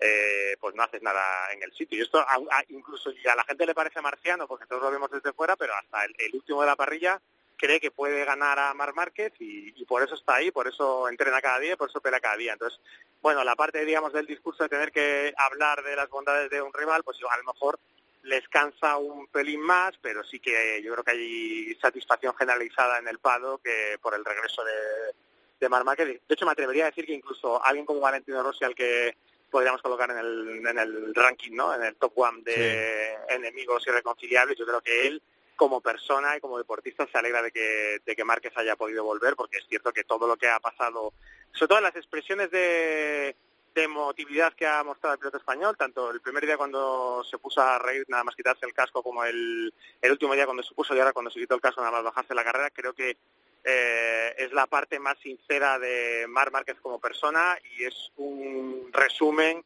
eh, pues no haces nada en el sitio. Y esto a, a, incluso a la gente le parece marciano, porque todos lo vemos desde fuera, pero hasta el, último de la parrilla cree que puede ganar a Mar Márquez y, y, por eso está ahí, por eso entrena cada día por eso pelea cada día. Entonces, bueno, la parte, digamos, del discurso de tener que hablar de las bondades de un rival, pues a lo mejor les cansa un pelín más, pero sí que yo creo que hay satisfacción generalizada en el pado que por el regreso de, de Mar Márquez. De hecho, me atrevería a decir que incluso alguien como Valentino Rossi, al que podríamos colocar en el, en el ranking, ¿no? En el top one de sí. enemigos irreconciliables, yo creo que él como persona y como deportista se alegra de que, de que Márquez haya podido volver, porque es cierto que todo lo que ha pasado, sobre todo las expresiones de, de emotividad que ha mostrado el piloto español, tanto el primer día cuando se puso a reír nada más quitarse el casco como el, el último día cuando se puso y ahora cuando se quitó el casco nada más bajarse la carrera, creo que eh, es la parte más sincera de Mar Márquez como persona y es un resumen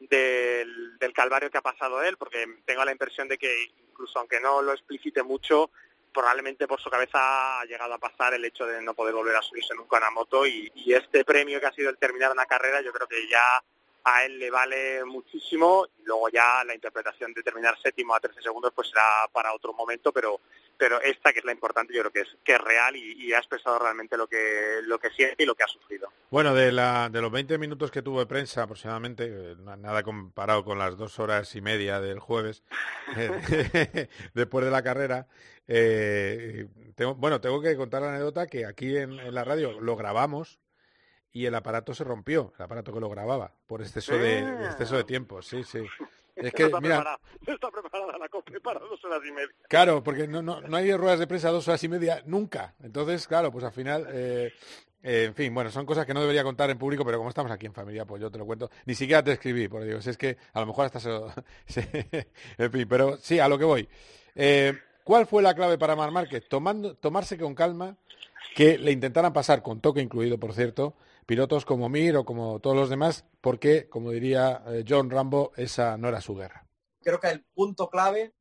del, del calvario que ha pasado él, porque tengo la impresión de que incluso aunque no lo explicite mucho, probablemente por su cabeza ha llegado a pasar el hecho de no poder volver a subirse nunca a una moto y, este premio que ha sido el terminar una carrera yo creo que ya a él le vale muchísimo y luego ya la interpretación de terminar séptimo a 13 segundos pues será para otro momento, pero pero esta que es la importante yo creo que es que es real y, y ha expresado realmente lo que lo que siente y lo que ha sufrido. Bueno, de la de los 20 minutos que tuvo de prensa aproximadamente, eh, nada comparado con las dos horas y media del jueves <laughs> eh, <laughs> después de la carrera, eh, tengo, bueno, tengo que contar la anécdota que aquí en, en la radio lo grabamos y el aparato se rompió, el aparato que lo grababa, por exceso de exceso de tiempo, sí, sí. <laughs> Es que, no está, mira, preparada, no está preparada la COPE para dos horas y media. Claro, porque no, no, no hay ruedas de prensa dos horas y media nunca. Entonces, claro, pues al final, eh, eh, en fin, bueno, son cosas que no debería contar en público, pero como estamos aquí en familia, pues yo te lo cuento. Ni siquiera te escribí, porque digo, si es que a lo mejor hasta se... <laughs> en fin, pero sí, a lo que voy. Eh, ¿Cuál fue la clave para Mar Márquez? Tomando, tomarse con calma, que le intentaran pasar, con toque incluido, por cierto, pilotos como Mir o como todos los demás, porque, como diría eh, John Rambo, esa no era su guerra. Creo que el punto clave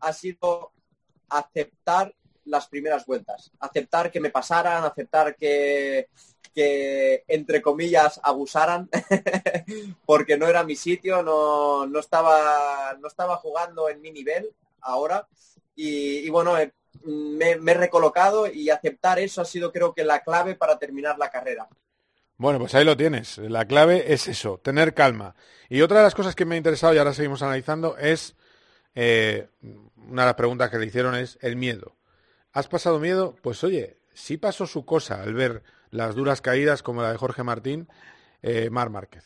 ha sido aceptar las primeras vueltas, aceptar que me pasaran, aceptar que, que entre comillas, abusaran, <laughs> porque no era mi sitio, no, no, estaba, no estaba jugando en mi nivel ahora. Y, bueno, eh, me, me he recolocado y aceptar eso ha sido creo que la clave para terminar la carrera. Bueno, pues ahí lo tienes. La clave es eso, tener calma. Y otra de las cosas que me ha interesado y ahora seguimos analizando es, eh, una de las preguntas que le hicieron es el miedo. ¿Has pasado miedo? Pues oye, sí pasó su cosa al ver las duras caídas como la de Jorge Martín, eh, Mar Márquez.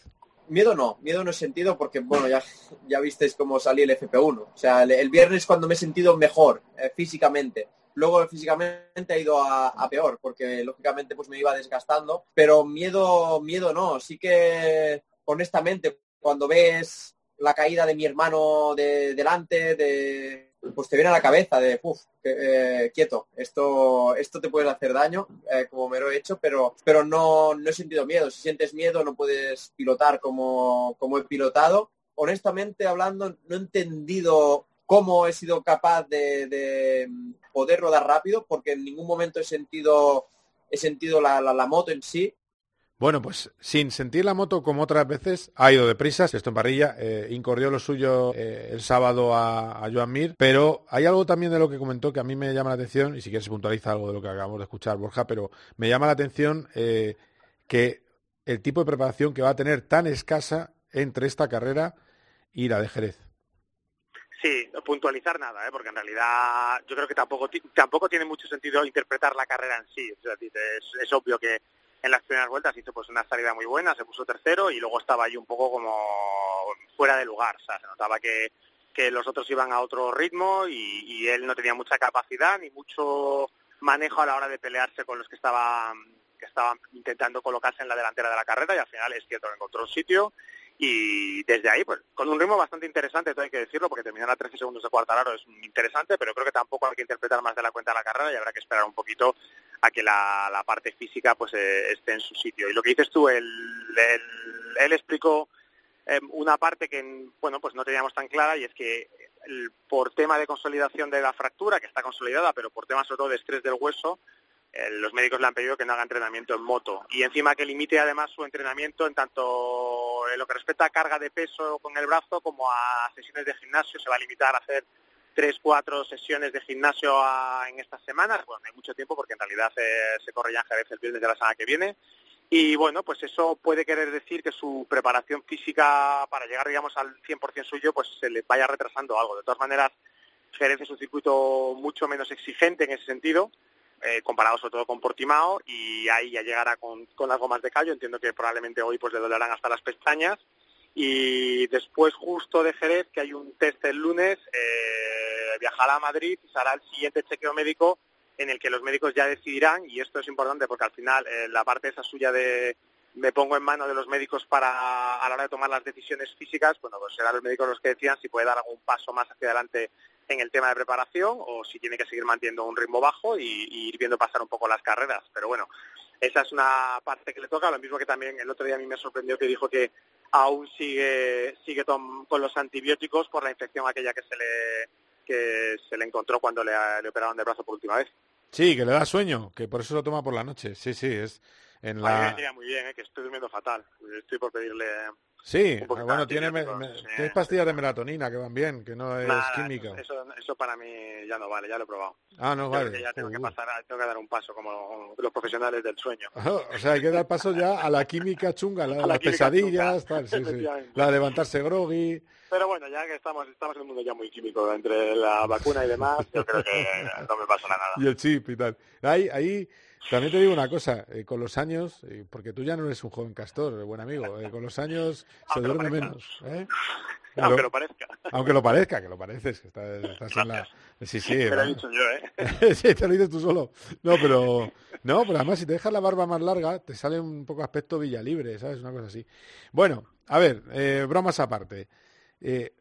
Miedo no, miedo no he sentido porque, bueno, ya, ya visteis cómo salí el FP1. O sea, el, viernes cuando me he sentido mejor eh, físicamente. Luego físicamente ha ido a, a, peor porque lógicamente pues me iba desgastando. Pero miedo miedo no. Sí que honestamente cuando ves la caída de mi hermano de delante de pues te viene a la cabeza de uff eh, quieto esto esto te puede hacer daño eh, como me lo he hecho pero pero no no he sentido miedo si sientes miedo no puedes pilotar como como he pilotado honestamente hablando no he entendido cómo he sido capaz de, de, poder rodar rápido, porque en ningún momento he sentido, he sentido la, la, moto en sí. Bueno, pues sin sentir la moto como otras veces, ha ido deprisa, esto en parrilla, eh, incorrió lo suyo eh, el sábado a, a, Joan Mir, pero hay algo también de lo que comentó que a mí me llama la atención, y si quieres puntualiza algo de lo que acabamos de escuchar, Borja, pero me llama la atención eh, que el tipo de preparación que va a tener tan escasa entre esta carrera y la de Jerez. Sí, puntualizar nada, ¿eh? porque en realidad yo creo que tampoco tampoco tiene mucho sentido interpretar la carrera en sí. Es, es obvio que, en las primeras vueltas hizo pues una salida muy buena, se puso tercero y luego estaba ahí un poco como fuera de lugar, o sea, se notaba que, que los otros iban a otro ritmo y, él no tenía mucha capacidad ni mucho manejo a la hora de pelearse con los que estaban que estaban intentando colocarse en la delantera de la carrera y al final es cierto encontró un sitio y desde ahí, pues con un ritmo bastante interesante, todo hay que decirlo, porque terminar a 13 segundos de Cuartararo es interesante, pero creo que tampoco hay que interpretar más de la cuenta de la carrera y habrá que esperar un poquito a que la, la parte física pues eh, esté en su sitio. Y lo que dices tú, él, él, explicó eh, una parte que bueno pues no teníamos tan clara y es que el, por tema de consolidación de la fractura, que está consolidada, pero por tema sobre todo de estrés del hueso, los médicos le han pedido que no haga entrenamiento en moto y encima que limite además su entrenamiento en tanto en lo que respecta a carga de peso con el brazo como a sesiones de gimnasio. Se va a limitar a hacer tres, cuatro sesiones de gimnasio a, en estas semanas. Bueno, no hay mucho tiempo porque en realidad se, corre ya en Jerez el viernes de la semana que viene. Y bueno, pues eso puede querer decir que su preparación física para llegar, digamos, al 100% suyo, pues se le vaya retrasando algo. De todas maneras, Jerez es un circuito mucho menos exigente en ese sentido eh, comparado sobre todo con Portimao y ahí ya llegará con, con algo más de callo. Entiendo que probablemente hoy pues le dolerán hasta las pestañas y después justo de Jerez que hay un test el lunes eh, viajará a Madrid y será el siguiente chequeo médico en el que los médicos ya decidirán y esto es importante porque al final eh, la parte esa suya de me pongo en manos de los médicos para a la hora de tomar las decisiones físicas, bueno, pues serán los médicos los que decidan si puede dar algún paso más hacia adelante en el tema de preparación o si tiene que seguir manteniendo un ritmo bajo y, y ir viendo pasar un poco las carreras. Pero bueno, esa es una parte que le toca, lo mismo que también el otro día a mí me sorprendió que dijo que aún sigue sigue con, con los antibióticos por la infección aquella que se le que se le encontró cuando le, le operaron del brazo por última vez. Sí, que le da sueño, que por eso lo toma por la noche. Sí, sí, es en la... me vendría muy bien, ¿eh? que estoy durmiendo fatal. Estoy por pedirle... Sí, bueno, tiene, me- me- pastillas de melatonina que van bien, que no es Nada, química. Eso, eso para mí ya no vale, ya lo he probado. Ah, no, Yo vale. que ya tengo que Uh. pasar, a- tengo que dar un paso como los profesionales del sueño. <laughs> O sea, hay que dar paso ya a la química chunga, la <laughs> A la las pesadillas, tal, sí, sí. La de levantarse groggy. Pero bueno, ya que estamos, estamos en un mundo ya muy químico, entre la vacuna y demás, yo creo que no me pasa nada. <laughs> y el chip y tal. Ahí, ahí también te digo una cosa, eh, con los años, eh, porque tú ya no eres un joven castor, buen amigo, eh, con los años se duerme menos. Aunque lo parezca. Aunque lo parezca, que lo pareces, que estás, estás en la... Sí, sí. Me lo he dicho yo, ¿eh? <laughs> sí, te lo dices tú solo. No, pero no, pero además si te dejas la barba más larga, te sale un poco aspecto Villalibre, ¿sabes? Una cosa así. Bueno, a ver, bromas aparte. Eh,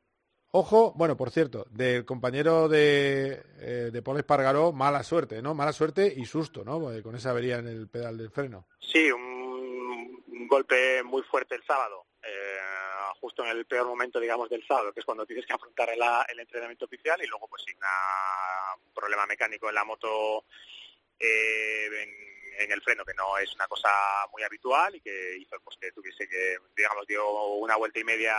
ojo, bueno, por cierto, del compañero de, eh, de Espargaró, mala suerte, ¿no? Mala suerte y susto, ¿no? Con esa avería en el pedal del freno. Sí, un, golpe muy fuerte el sábado, eh, justo en el peor momento, digamos, del sábado, que es cuando tienes que afrontar el, entrenamiento oficial y luego, pues, una- un problema mecánico en la moto eh, en el freno, que no es una cosa muy habitual y que hizo pues, que tuviese que, digamos, dio una vuelta y media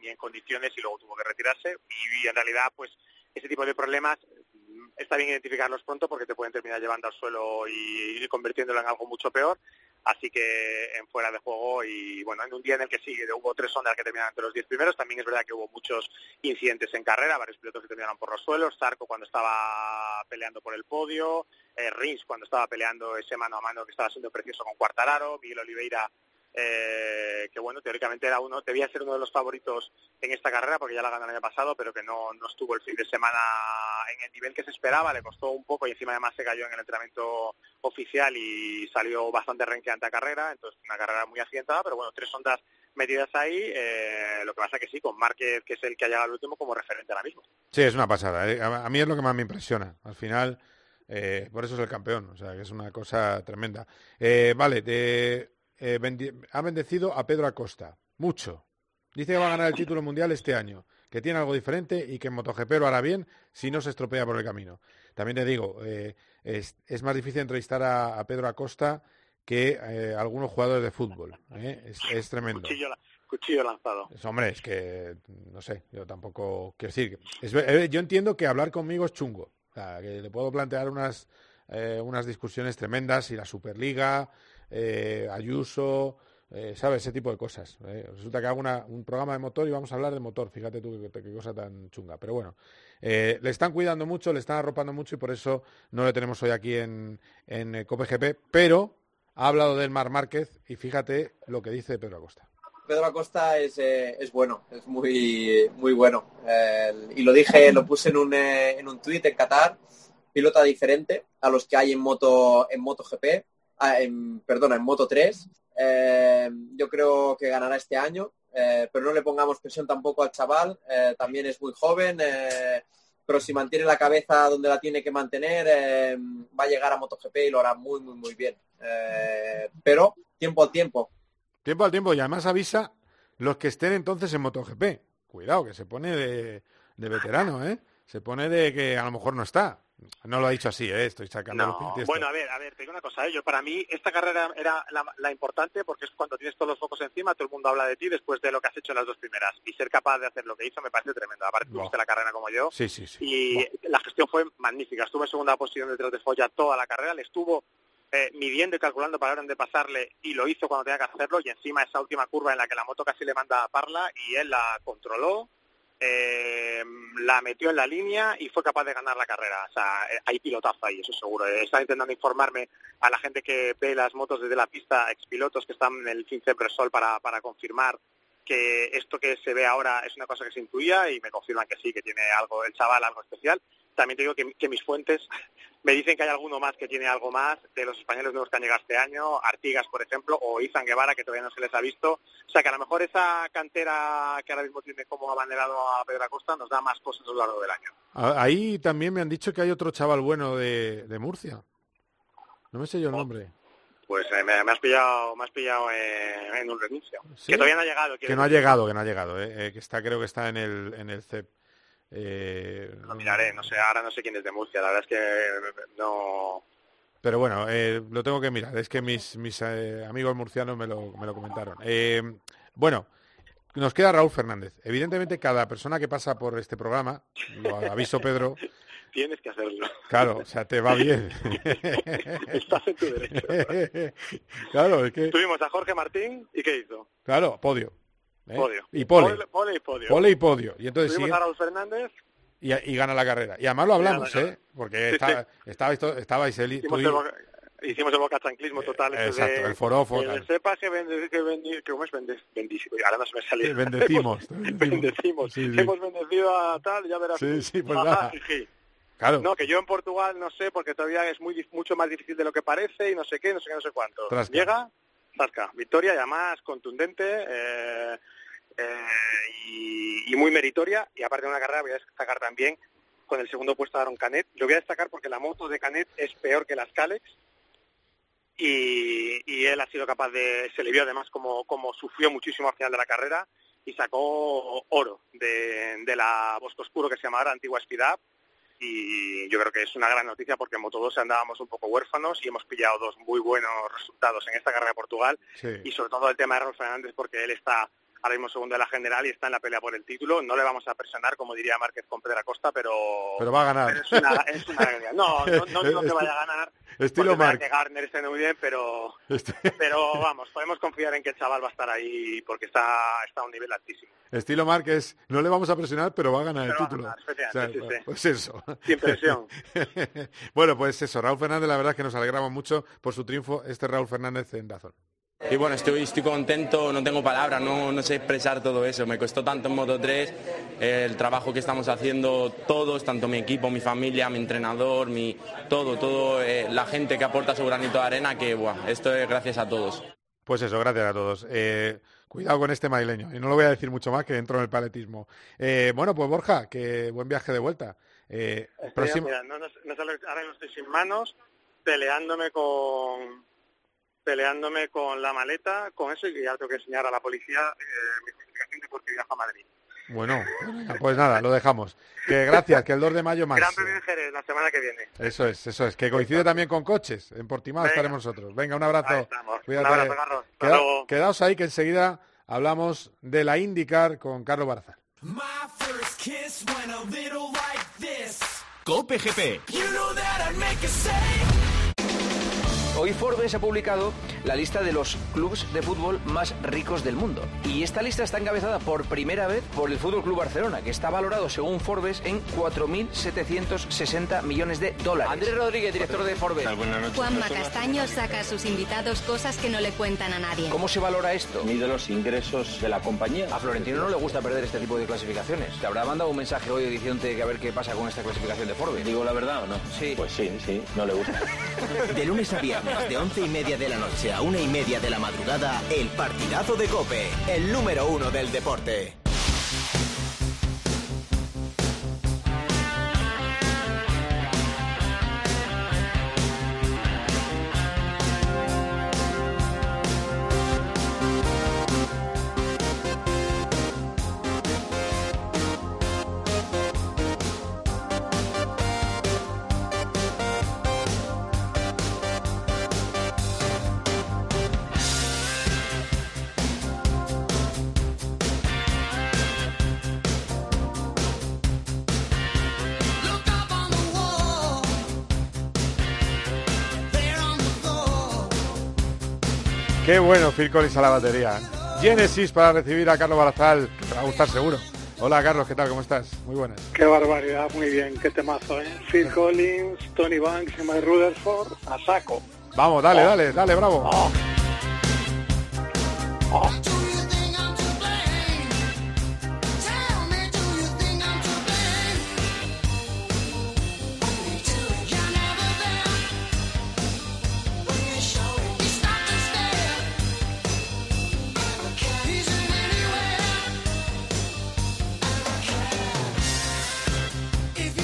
ni en condiciones y luego tuvo que retirarse. Y, en realidad, pues, ese tipo de problemas mm, está bien identificarlos pronto porque te pueden terminar llevando al suelo y, y convirtiéndolo en algo mucho peor. Así que en fuera de juego y bueno, en un día en el que sí, hubo tres ondas que terminaron entre los diez primeros, también es verdad que hubo muchos incidentes en carrera, varios pilotos que terminaron por los suelos, Zarco cuando estaba peleando por el podio, eh, Rins cuando estaba peleando ese mano a mano que estaba siendo precioso con Cuartararo, Miguel Oliveira eh, que bueno, teóricamente era uno, debía ser uno de los favoritos en esta carrera porque ya la ganó el año pasado, pero que no, no estuvo el fin de semana en el nivel que se esperaba, le costó un poco y encima además se cayó en el entrenamiento oficial y salió bastante renqueante a carrera, entonces una carrera muy accidentada, pero bueno, tres ondas metidas ahí, eh, lo que pasa que sí, con Márquez, que es el que ha llegado al último como referente ahora mismo. Sí, es una pasada. ¿eh? A mí es lo que más me impresiona. Al final, por eso es el campeón. O sea, que es una cosa tremenda. Vale, de- eh, ha bendecido a Pedro Acosta. Mucho. Dice que va a ganar el título mundial este año, que tiene algo diferente y que en MotoGP lo hará bien si no se estropea por el camino. También te digo, eh, es, es más difícil entrevistar a, a Pedro Acosta que eh, algunos jugadores de fútbol. ¿eh? Es, es tremendo. Cuchillo, la- cuchillo lanzado. Es, hombre, es que, no sé, yo tampoco, quiero decir, es yo entiendo que hablar conmigo es chungo, o sea, que le puedo plantear unas, eh, unas discusiones tremendas y la Superliga, eh, Ayuso, eh, ¿sabes? Ese tipo de cosas. eh. Resulta que hago un programa de motor y vamos a hablar de motor, fíjate tú qué, cosa tan chunga, pero bueno, eh, le están cuidando mucho, le están arropando mucho y por eso no le tenemos hoy aquí en, en eh, COPE GP, pero ha hablado del Mar Márquez y fíjate lo que dice Pedro Acosta. Pedro Acosta es, es bueno, es muy, muy bueno. Y lo dije, lo puse en un, en un tuit en Qatar, pilota diferente a los que hay en moto en MotoGP, en, perdona, en Moto 3. Eh, yo creo que ganará este año, eh, pero no le pongamos presión tampoco al chaval, eh, también es muy joven, pero si mantiene la cabeza donde la tiene que mantener, va a llegar a MotoGP y lo hará muy, muy, muy bien. Pero tiempo al tiempo, Tiempo al tiempo y además avisa los que estén entonces en MotoGP. Cuidado, que se pone de, de veterano, ¿eh? Se pone de que a lo mejor no está. No lo ha dicho así, ¿eh? Estoy sacando los <laughs> bueno, a ver, a ver, te digo una cosa, ¿eh? yo para mí esta carrera era la, la importante porque es cuando tienes todos los focos encima, todo el mundo habla de ti después de lo que has hecho en las dos primeras y ser capaz de hacer lo que hizo me parece tremendo. Aparte Buah. tuviste la carrera como yo Sí, sí, sí. y la gestión fue magnífica. Estuvo en segunda posición detrás de Foya toda la carrera, le estuvo eh, midiendo y calculando para dónde pasarle y lo hizo cuando tenía que hacerlo y encima esa última curva en la que la moto casi le manda a Parla y él la controló, eh, la metió en la línea y fue capaz de ganar la carrera. O sea, eh, hay pilotazo ahí, eso seguro. Eh, Estaba intentando informarme a la gente que ve las motos desde la pista, expilotos que están en el 15 Bresol para, para confirmar que esto que se ve ahora es una cosa que se intuía y me confirman que sí, que tiene algo, el chaval algo especial. También te digo que, que mis fuentes <laughs> me dicen que hay alguno más que tiene algo más de los españoles nuevos que han llegado este año, Artigas, por ejemplo, o Izan Guevara, que todavía no se les ha visto. O sea que a lo mejor esa cantera que ahora mismo tiene como abanderado a Pedro Acosta nos da más cosas a lo largo del año. Ahí también me han dicho que hay otro chaval bueno de, de Murcia. No me sé yo el nombre. Pues eh, me, me has pillado, me has pillado eh, en un renuncio. ¿Sí? Que todavía no ha llegado. Que no ha decir. llegado, que no ha llegado, ¿eh? Eh, que está, creo que está en el, en el CEP. Eh, Lo miraré, no sé, ahora no sé quién es de Murcia, la verdad es que no... Pero bueno, eh, lo tengo que mirar. Es que mis, mis eh, amigos murcianos me lo, me lo comentaron. Eh, bueno, nos queda Raúl Fernández. Evidentemente, cada persona que pasa por este programa, lo aviso Pedro, <laughs> Tienes que hacerlo. claro, o sea, te va bien. <laughs> Estás en tu derecho. <laughs> claro, es que, Tuvimos a Jorge Martín y ¿qué hizo? claro, podio. ¿Eh? Podio. Y pole. Pole, pole y podio. Pole y podio. Y entonces sigue- a Raúl Fernández, y, y gana la carrera. Y además lo hablamos, ¿eh? Porque Sí, está- estabais, el, hicimos y- el, boca, hicimos el bocachanclismo total. ese exacto, de- el forofo, que tal. sepas que, vende, que, vendi- que ¿cómo es vende? Ahora no se me sale. Sí, bendecimos, <laughs> bendecimos. Sí. Hemos bendecido a tal, ya verás. Sí, pues Ajá, nada. Claro. No, que yo en Portugal no sé, porque todavía es muy mucho más difícil de lo que parece y no sé qué, no sé qué, no sé cuánto. Trasca. Llega, Zasca, victoria y además contundente eh, eh, y, y muy meritoria. Y aparte de una carrera voy a destacar también con el segundo puesto de Aaron Canet. Lo voy a destacar porque la moto de Canet es peor que las Calex y, y él ha sido capaz de, se le vio además como, como sufrió muchísimo al final de la carrera y sacó oro de, de la Bosco Oscuro que se llama ahora Antigua Speed Up y yo creo que es una gran noticia porque en Moto 2 andábamos un poco huérfanos y hemos pillado dos muy buenos resultados en esta carrera de Portugal Sí. y sobre todo el tema de Raúl Fernández porque él está ahora mismo segundo de la general y está en la pelea por el título. No le vamos a presionar, como diría Márquez con Pedro Acosta, pero... Pero va a ganar. pero es una, es una. <laughs> No, no, no digo que vaya a ganar. Estilo que Garner esté muy bien, pero, Este- <laughs> pero vamos, podemos confiar en que el chaval va a estar ahí porque está, está a un nivel altísimo. Estilo Márquez, no le vamos a presionar, pero va a ganar el Pero título. ganar, efectivamente, sí, sí. Pues eso. Sin presión. <laughs> bueno, pues eso, Raúl Fernández, la verdad es que nos alegramos mucho por su triunfo, este Raúl Fernández en Dazón. Y bueno, estoy, estoy contento, no tengo palabras, no, no sé expresar todo eso. Me costó tanto en Moto 3, el trabajo que estamos haciendo todos, tanto mi equipo, mi familia, mi entrenador, mi todo, todo, eh, la gente que aporta su granito de arena, que buah, esto es gracias a todos. Pues eso, gracias a todos. Eh, cuidado con este madrileño. Y no lo voy a decir mucho más que entro en el paletismo. Eh, bueno, pues Borja, que buen viaje de vuelta. Eh, próximo- mira, no, no- no sale- ahora no estoy sin manos, peleándome con peleándome con la maleta, con eso, y ya tengo que enseñar a la policía eh, mi justificación de por qué viajo a Madrid. Bueno, pues nada, lo dejamos. Que gracias, que el 2 de mayo más. Gran Premio de Jerez, la semana que viene. Eso es, eso es. Que coincide también con coches. En Portimao Venga. estaremos nosotros. Venga, un abrazo. Ahí estamos. Cuídate. Un abrazo, Carlos. Hasta Queda- luego. quedaos ahí que enseguida hablamos de la IndyCar con Carlos this. Cope GP. You know Hoy Forbes ha publicado la lista de los clubes de fútbol más ricos del mundo. Y esta lista está encabezada por primera vez por el Fútbol Club Barcelona, que está valorado según Forbes en 4.760 millones de dólares. Andrés Rodríguez, director de Forbes. Juanma Castaño saca a sus invitados cosas que no le cuentan a nadie. ¿Cómo se valora esto? Mide los ingresos de la compañía. A Florentino no le gusta perder este tipo de clasificaciones. Te habrá mandado un mensaje hoy diciéndote que a ver qué pasa con esta clasificación de Forbes. ¿Digo la verdad o no? Sí. Pues sí, sí, no le gusta. <laughs> De lunes a viernes, de once y media de la noche a una y media de la madrugada, el partidazo de Cope, el número uno del deporte. Qué bueno Phil Collins a la batería. Genesis para recibir a Carlos Barazal, te va a gustar seguro. Hola Carlos, ¿qué tal? ¿Cómo estás? Muy buenas. Qué barbaridad, muy bien, qué temazo, ¿eh? Phil Collins, Tony Banks y Mike Rutherford a saco. Vamos, dale, dale, dale, bravo.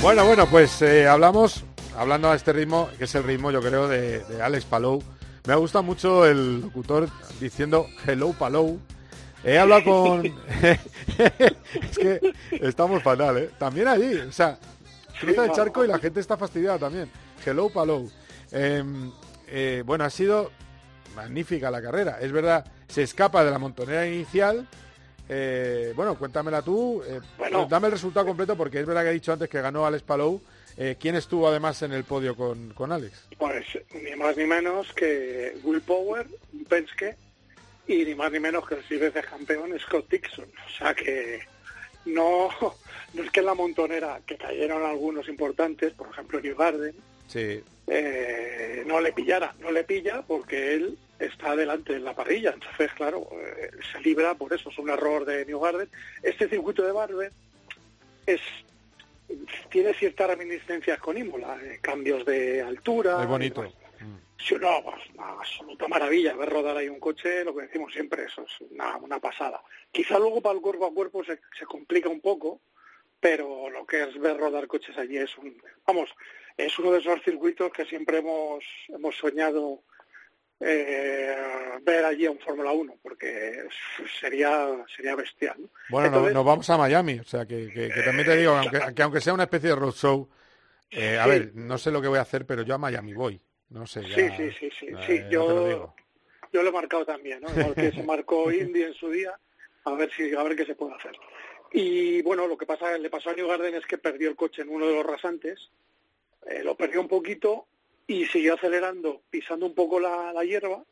Bueno, bueno, pues eh, hablamos, hablando a este ritmo, que es el ritmo, yo creo, de, de Alex Palou. Me gusta mucho el locutor diciendo Hello Palou. He hablado <laughs> con... <laughs> es que estamos fatal, ¿eh? También allí, o sea, cruza el charco y la gente está fastidiada también. Hello Palou. Em, eh, bueno, ha sido magnífica la carrera. Es verdad, se escapa de la montonera inicial. Eh, bueno, cuéntamela tú. eh, Bueno. dame el resultado completo porque es verdad que he dicho antes que ganó Alex Palou. Eh, ¿Quién estuvo además en el podio con, con Alex? Pues ni más ni menos que Will Power, Penske, y ni más ni menos que el seis veces campeón Scott Dixon. O sea que no, no es que en la montonera, que cayeron algunos importantes, por ejemplo New Garden, Sí. eh, no le pillara, no le pilla porque él está delante en la parrilla. Entonces, claro, eh, se libra por eso, es un error de New Garden. Este circuito de Barber es tiene ciertas reminiscencias con Imola, eh, cambios de altura. Es bonito. eh, Sí, no, pues, una absoluta maravilla ver rodar ahí un coche, lo que decimos siempre, eso es una, una pasada. Quizá luego para el cuerpo a cuerpo se, se complica un poco, pero lo que es ver rodar coches allí es un, vamos, es uno de esos circuitos que siempre hemos, hemos soñado eh, ver allí a un Fórmula 1, porque sería, sería bestial. ¿no? Bueno, no- Entonces, nos vamos a Miami, o sea que, que- que también te digo, aunque, que aunque sea una especie de road show, eh, a Sí. ver, no sé lo que voy a hacer, pero yo a Miami voy. No sé. ya, Sí, sí, sí, sí, eh, sí. lo Yo, digo. yo lo he marcado también, ¿no? Igual que se marcó <laughs> Indy en su día, a ver si a ver qué se puede hacer. Y bueno, lo que pasa le pasó a New Garden es que perdió el coche en uno de los rasantes, eh, lo perdió un poquito y siguió acelerando, pisando un poco la, la hierba,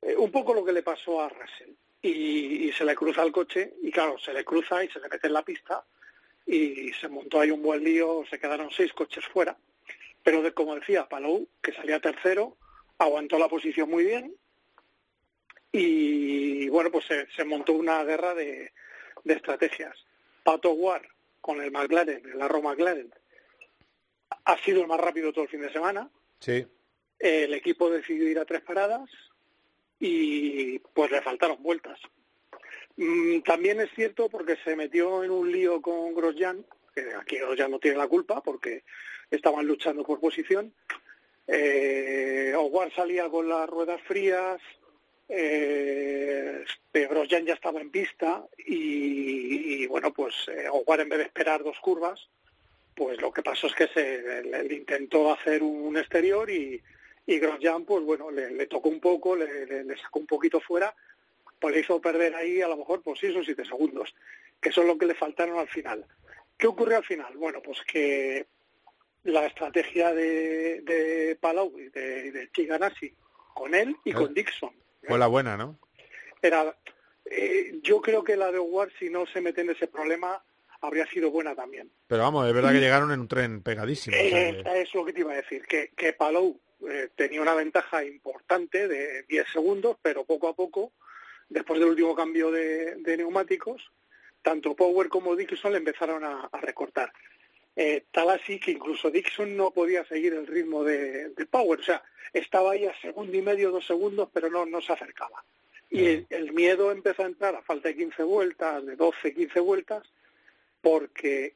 eh, un poco lo que le pasó a Russell. Y, se le cruza el coche y claro, se le cruza y se le mete en la pista y se montó ahí un buen lío, se quedaron seis coches fuera. Pero como decía, Palou, que salía tercero, aguantó la posición muy bien y bueno, pues se, montó una guerra de, de estrategias. Pato Ward con el McLaren, el Arrow McLaren, ha sido el más rápido todo el fin de semana. Sí. El equipo decidió ir a tres paradas y pues le faltaron vueltas. Mm, También es cierto porque se metió en un lío con Grosjean, que aquí Grosjean no tiene la culpa porque estaban luchando por posición. Eh, salía con las ruedas frías, eh, Grosjean ya estaba en pista y, y, bueno, pues eh, en vez de esperar dos curvas, pues lo que pasó es que se le, le intentó hacer un exterior y, y Grosjean, pues bueno, le, le tocó un poco, le, sacó un poquito fuera, pues le hizo perder ahí a lo mejor pues seis o siete segundos, que son lo que le faltaron al final. ¿Qué ocurrió al final? Bueno, pues que la estrategia de, de Palau y de, de Chiganasi con él y Eh. con Dixon. Fue la buena, ¿no? Era, eh, yo creo que la de Howard, si no se mete en ese problema, habría sido buena también. Pero vamos, es verdad que llegaron en un tren pegadísimo. o sea Eh, que- es lo que te iba a decir, que, que Palou eh, tenía una ventaja importante de 10 segundos, pero poco a poco, después del último cambio de, de neumáticos, tanto Power como Dixon le empezaron a, a recortar. Eh, tal así que incluso Dixon no podía seguir el ritmo de, de Power, o sea, estaba ahí a segundo y medio, dos segundos, pero no, no se acercaba. Y el, el miedo empezó a entrar a falta de 15 vueltas, de 12, 15 vueltas, porque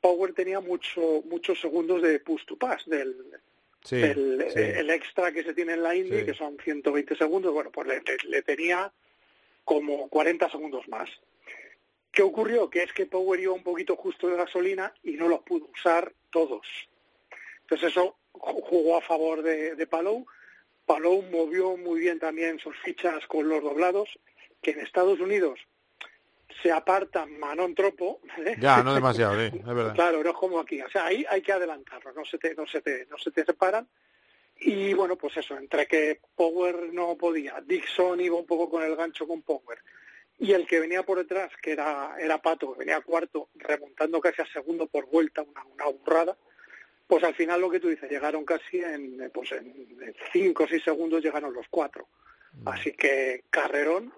Power tenía mucho, muchos segundos de push to pass, del, Sí, del- sí. el extra que se tiene en la Indy, Sí. que son 120 segundos, bueno, pues le, le- tenía como 40 segundos más. ¿Qué ocurrió? Que es que Power iba un poquito justo de gasolina y no los pudo usar todos. Entonces eso ju- jugó a favor de, de Palou. Palou movió muy bien también sus fichas con los doblados, que en Estados Unidos se apartan manón tropo. ¿eh? Ya, no demasiado, sí, es verdad. Claro, no es como aquí. O sea, ahí hay que adelantarlo, no se te, no se te, no se te separan. Y bueno, pues eso, entre que Power no podía, Dixon iba un poco con el gancho con Power, y el que venía por detrás, que era, era Pato, que venía cuarto, remontando casi a segundo por vuelta, una, una burrada, pues al final lo que tú dices, llegaron casi en, pues en cinco o seis segundos llegaron los cuatro. Así que Carrerón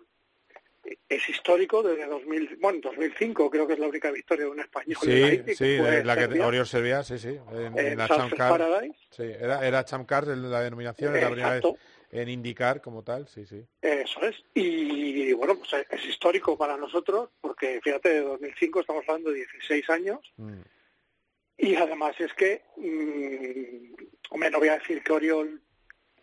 es histórico desde 2000, bueno, 2005 creo que es la única victoria de un español en la Sí, que fue la que. Oriol servía, sí, sí, en, En en la Surfers Champ Car. Paradise. Sí, era, era Champ Car el- la denominación, era la primera vez Exacto. en indicar como tal, sí, sí. Eso es. Y bueno, pues es- histórico para nosotros, porque fíjate, de 2005 estamos hablando de 16 años, Mm. y además es que, mm, hombre, no voy a decir que Oriol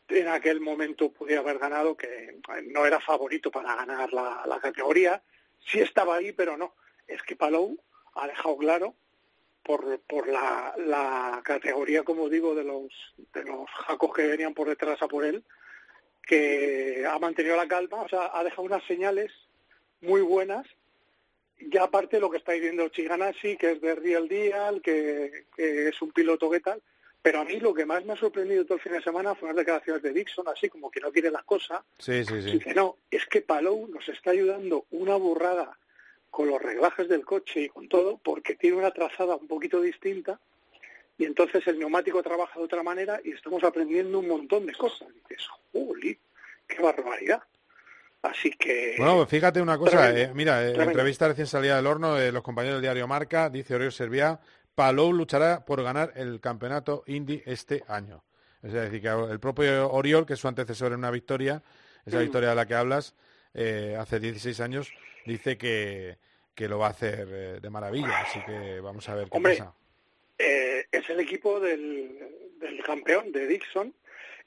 en aquel momento pudiera haber ganado, que no era favorito para ganar la, categoría, sí estaba ahí, pero no. Es que Palou ha dejado claro por, por la, la categoría, como digo, de los, de los jacos que venían por detrás a por él, que ha mantenido la calma, o sea, ha dejado unas señales muy buenas. Ya aparte lo que está diciendo Chiganasi, que es de Real Deal, que, que es un piloto que tal, pero a mí lo que más me ha sorprendido todo el fin de semana fueron las declaraciones de Dixon, así como que no quiere las cosas, Sí, sí, y sí. que no, es que Palou nos está ayudando una burrada con los reglajes del coche y con todo, porque tiene una trazada un poquito distinta, y entonces el neumático trabaja de otra manera y estamos aprendiendo un montón de cosas. Y dices, ¡Juli! ¡Qué barbaridad! Así que... Bueno, pues fíjate una cosa, Tremendo, eh, mira, eh, tremendo. entrevista recién salida del horno de los compañeros del diario Marca, dice Oriol Serviá, Palou luchará por ganar el campeonato Indy este año. Es decir, que el propio Oriol, que es su antecesor en una victoria, esa Mm. victoria de la que hablas, eh, hace 16 años, dice que, que lo va a hacer eh, de maravilla. Así que vamos a ver qué Hombre, pasa. eh, es el equipo del, del campeón, de Dixon,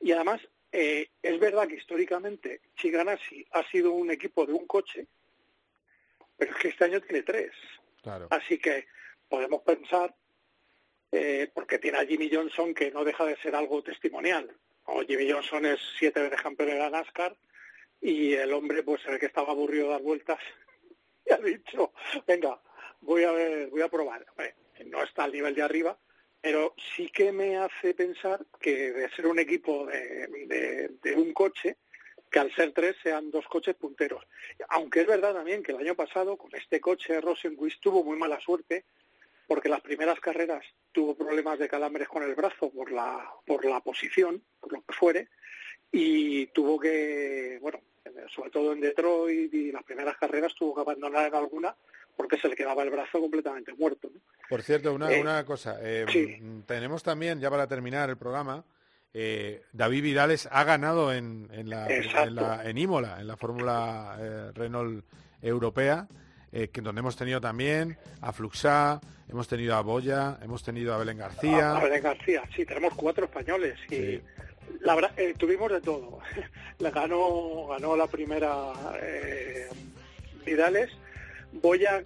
y además eh, es verdad que históricamente Chiganasi ha sido un equipo de un coche, pero es que este año tiene tres. Claro. Así que podemos pensar, eh, porque tiene a Jimmy Johnson que no deja de ser algo testimonial. O Jimmy Johnson es siete veces campeón de la NASCAR y el hombre pues el que estaba aburrido de dar vueltas <laughs> y ha dicho, venga, voy a ver, voy a probar. No está al nivel de arriba, pero sí que me hace pensar que de ser un equipo de un coche, que al ser tres sean dos coches punteros. Aunque es verdad también que el año pasado con este coche Rosenquist tuvo muy mala suerte porque las primeras carreras tuvo problemas de calambres con el brazo por la por la posición, por lo que fuere, y tuvo que, bueno, sobre todo en Detroit y las primeras carreras tuvo que abandonar en alguna porque se le quedaba el brazo completamente muerto. ¿no? Por cierto, una, Eh, una cosa. eh, sí. Tenemos también, ya para terminar el programa, eh, David Vidales ha ganado en, en, la, en, la- en Imola, en la Fórmula Renault Europea, eh, que donde hemos tenido también a Fluxá, hemos tenido a Boya, hemos tenido a Belén García. A, a Belén García, sí, tenemos cuatro españoles y Sí. la verdad, eh, tuvimos de todo. <laughs> Le ganó, ganó la primera eh, Vidales. Boya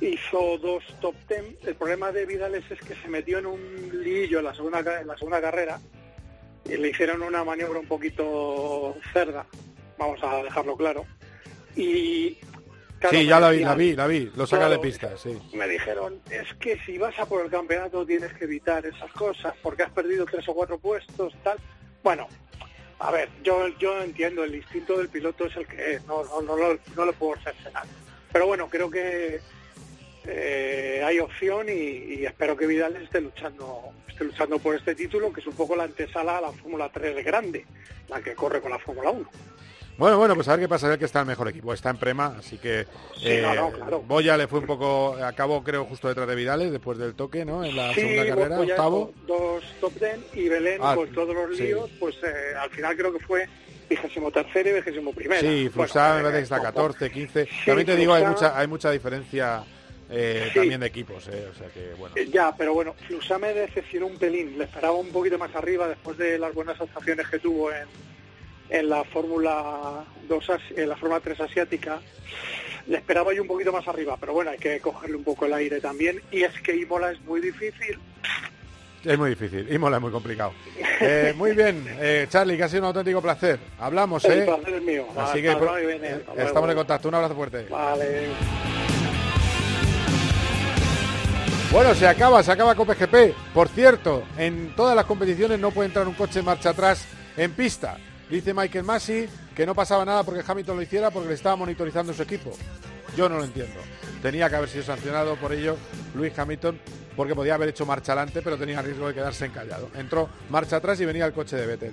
hizo dos top ten. El problema de Vidales es que se metió en un lillo en la segunda, en la segunda carrera y le hicieron una maniobra un poquito cerda, vamos a dejarlo claro. Y claro, sí, ya la vi, la vi, la vi. Lo saca Claro, de pista, sí. me dijeron, es que si vas a por el campeonato tienes que evitar esas cosas porque has perdido tres o cuatro puestos, tal. Bueno, A ver, yo yo entiendo, el instinto del piloto es el que es, no, no, no, lo- no le puedo cercenar. Pero bueno, creo que eh, hay opción y, y espero que Vidal esté luchando esté luchando por este título, que es un poco la antesala a la Fórmula 3 grande, la que corre con la Fórmula 1. Bueno, bueno, pues a ver qué pasa, a ver que está el mejor equipo, está en Prema, así que Sí, eh, no, no, claro. Boya le fue un poco, acabó creo justo detrás de Vidales después del toque, ¿no? En la Sí, segunda carrera, pues ya octavo. dos top ten y Belén Ah, con todos los sí. líos, pues eh, al final creo que fue vigésimo tercero y vigésimo primero. Sí, Flusá me parece que está 14, 15. También te digo, hay mucha, hay mucha diferencia eh, Sí. también de equipos, eh, o sea que bueno. Eh, Ya, pero bueno, Flusá me decepcionó un pelín. Le esperaba un poquito más arriba después de las buenas actuaciones que tuvo en, en la Fórmula 2, asi- en la Fórmula 3 asiática. Le esperaba yo un poquito más arriba, pero bueno, hay que cogerle un poco el aire también. Y es que Imola es muy difícil. Es muy difícil, y mola, es muy complicado. Eh, muy bien, eh, Charlie, que ha sido un auténtico placer. Hablamos, El ¿eh? placer es mío. Así que Irene, eh, estamos en contacto. Un abrazo fuerte. Vale. Bueno, se acaba, se acaba Cope GP. Por cierto, en todas las competiciones no puede entrar un coche marcha atrás en pista. Dice Michael Massey que no pasaba nada porque Hamilton lo hiciera porque le estaba monitorizando su equipo. Yo no lo entiendo. Tenía que haber sido sancionado por ello Luis Hamilton porque podía haber hecho marcha adelante, pero tenía riesgo de quedarse encallado. Entró marcha atrás y venía el coche de Vettel.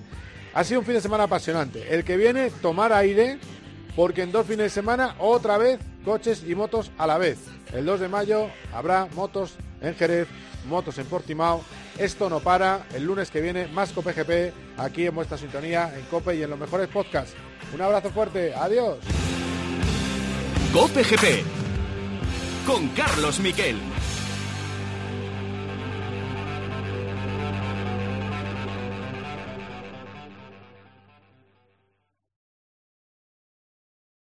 Ha sido un fin de semana apasionante. El que viene, tomar aire, porque en dos fines de semana otra vez coches y motos a la vez. El 2 de mayo habrá motos en Jerez, motos en Portimao. Esto no para. El lunes que viene más Cope GP aquí en vuestra sintonía, en Cope y en los mejores podcasts. Un abrazo fuerte. Adiós. Cope GP con Carlos Miquel.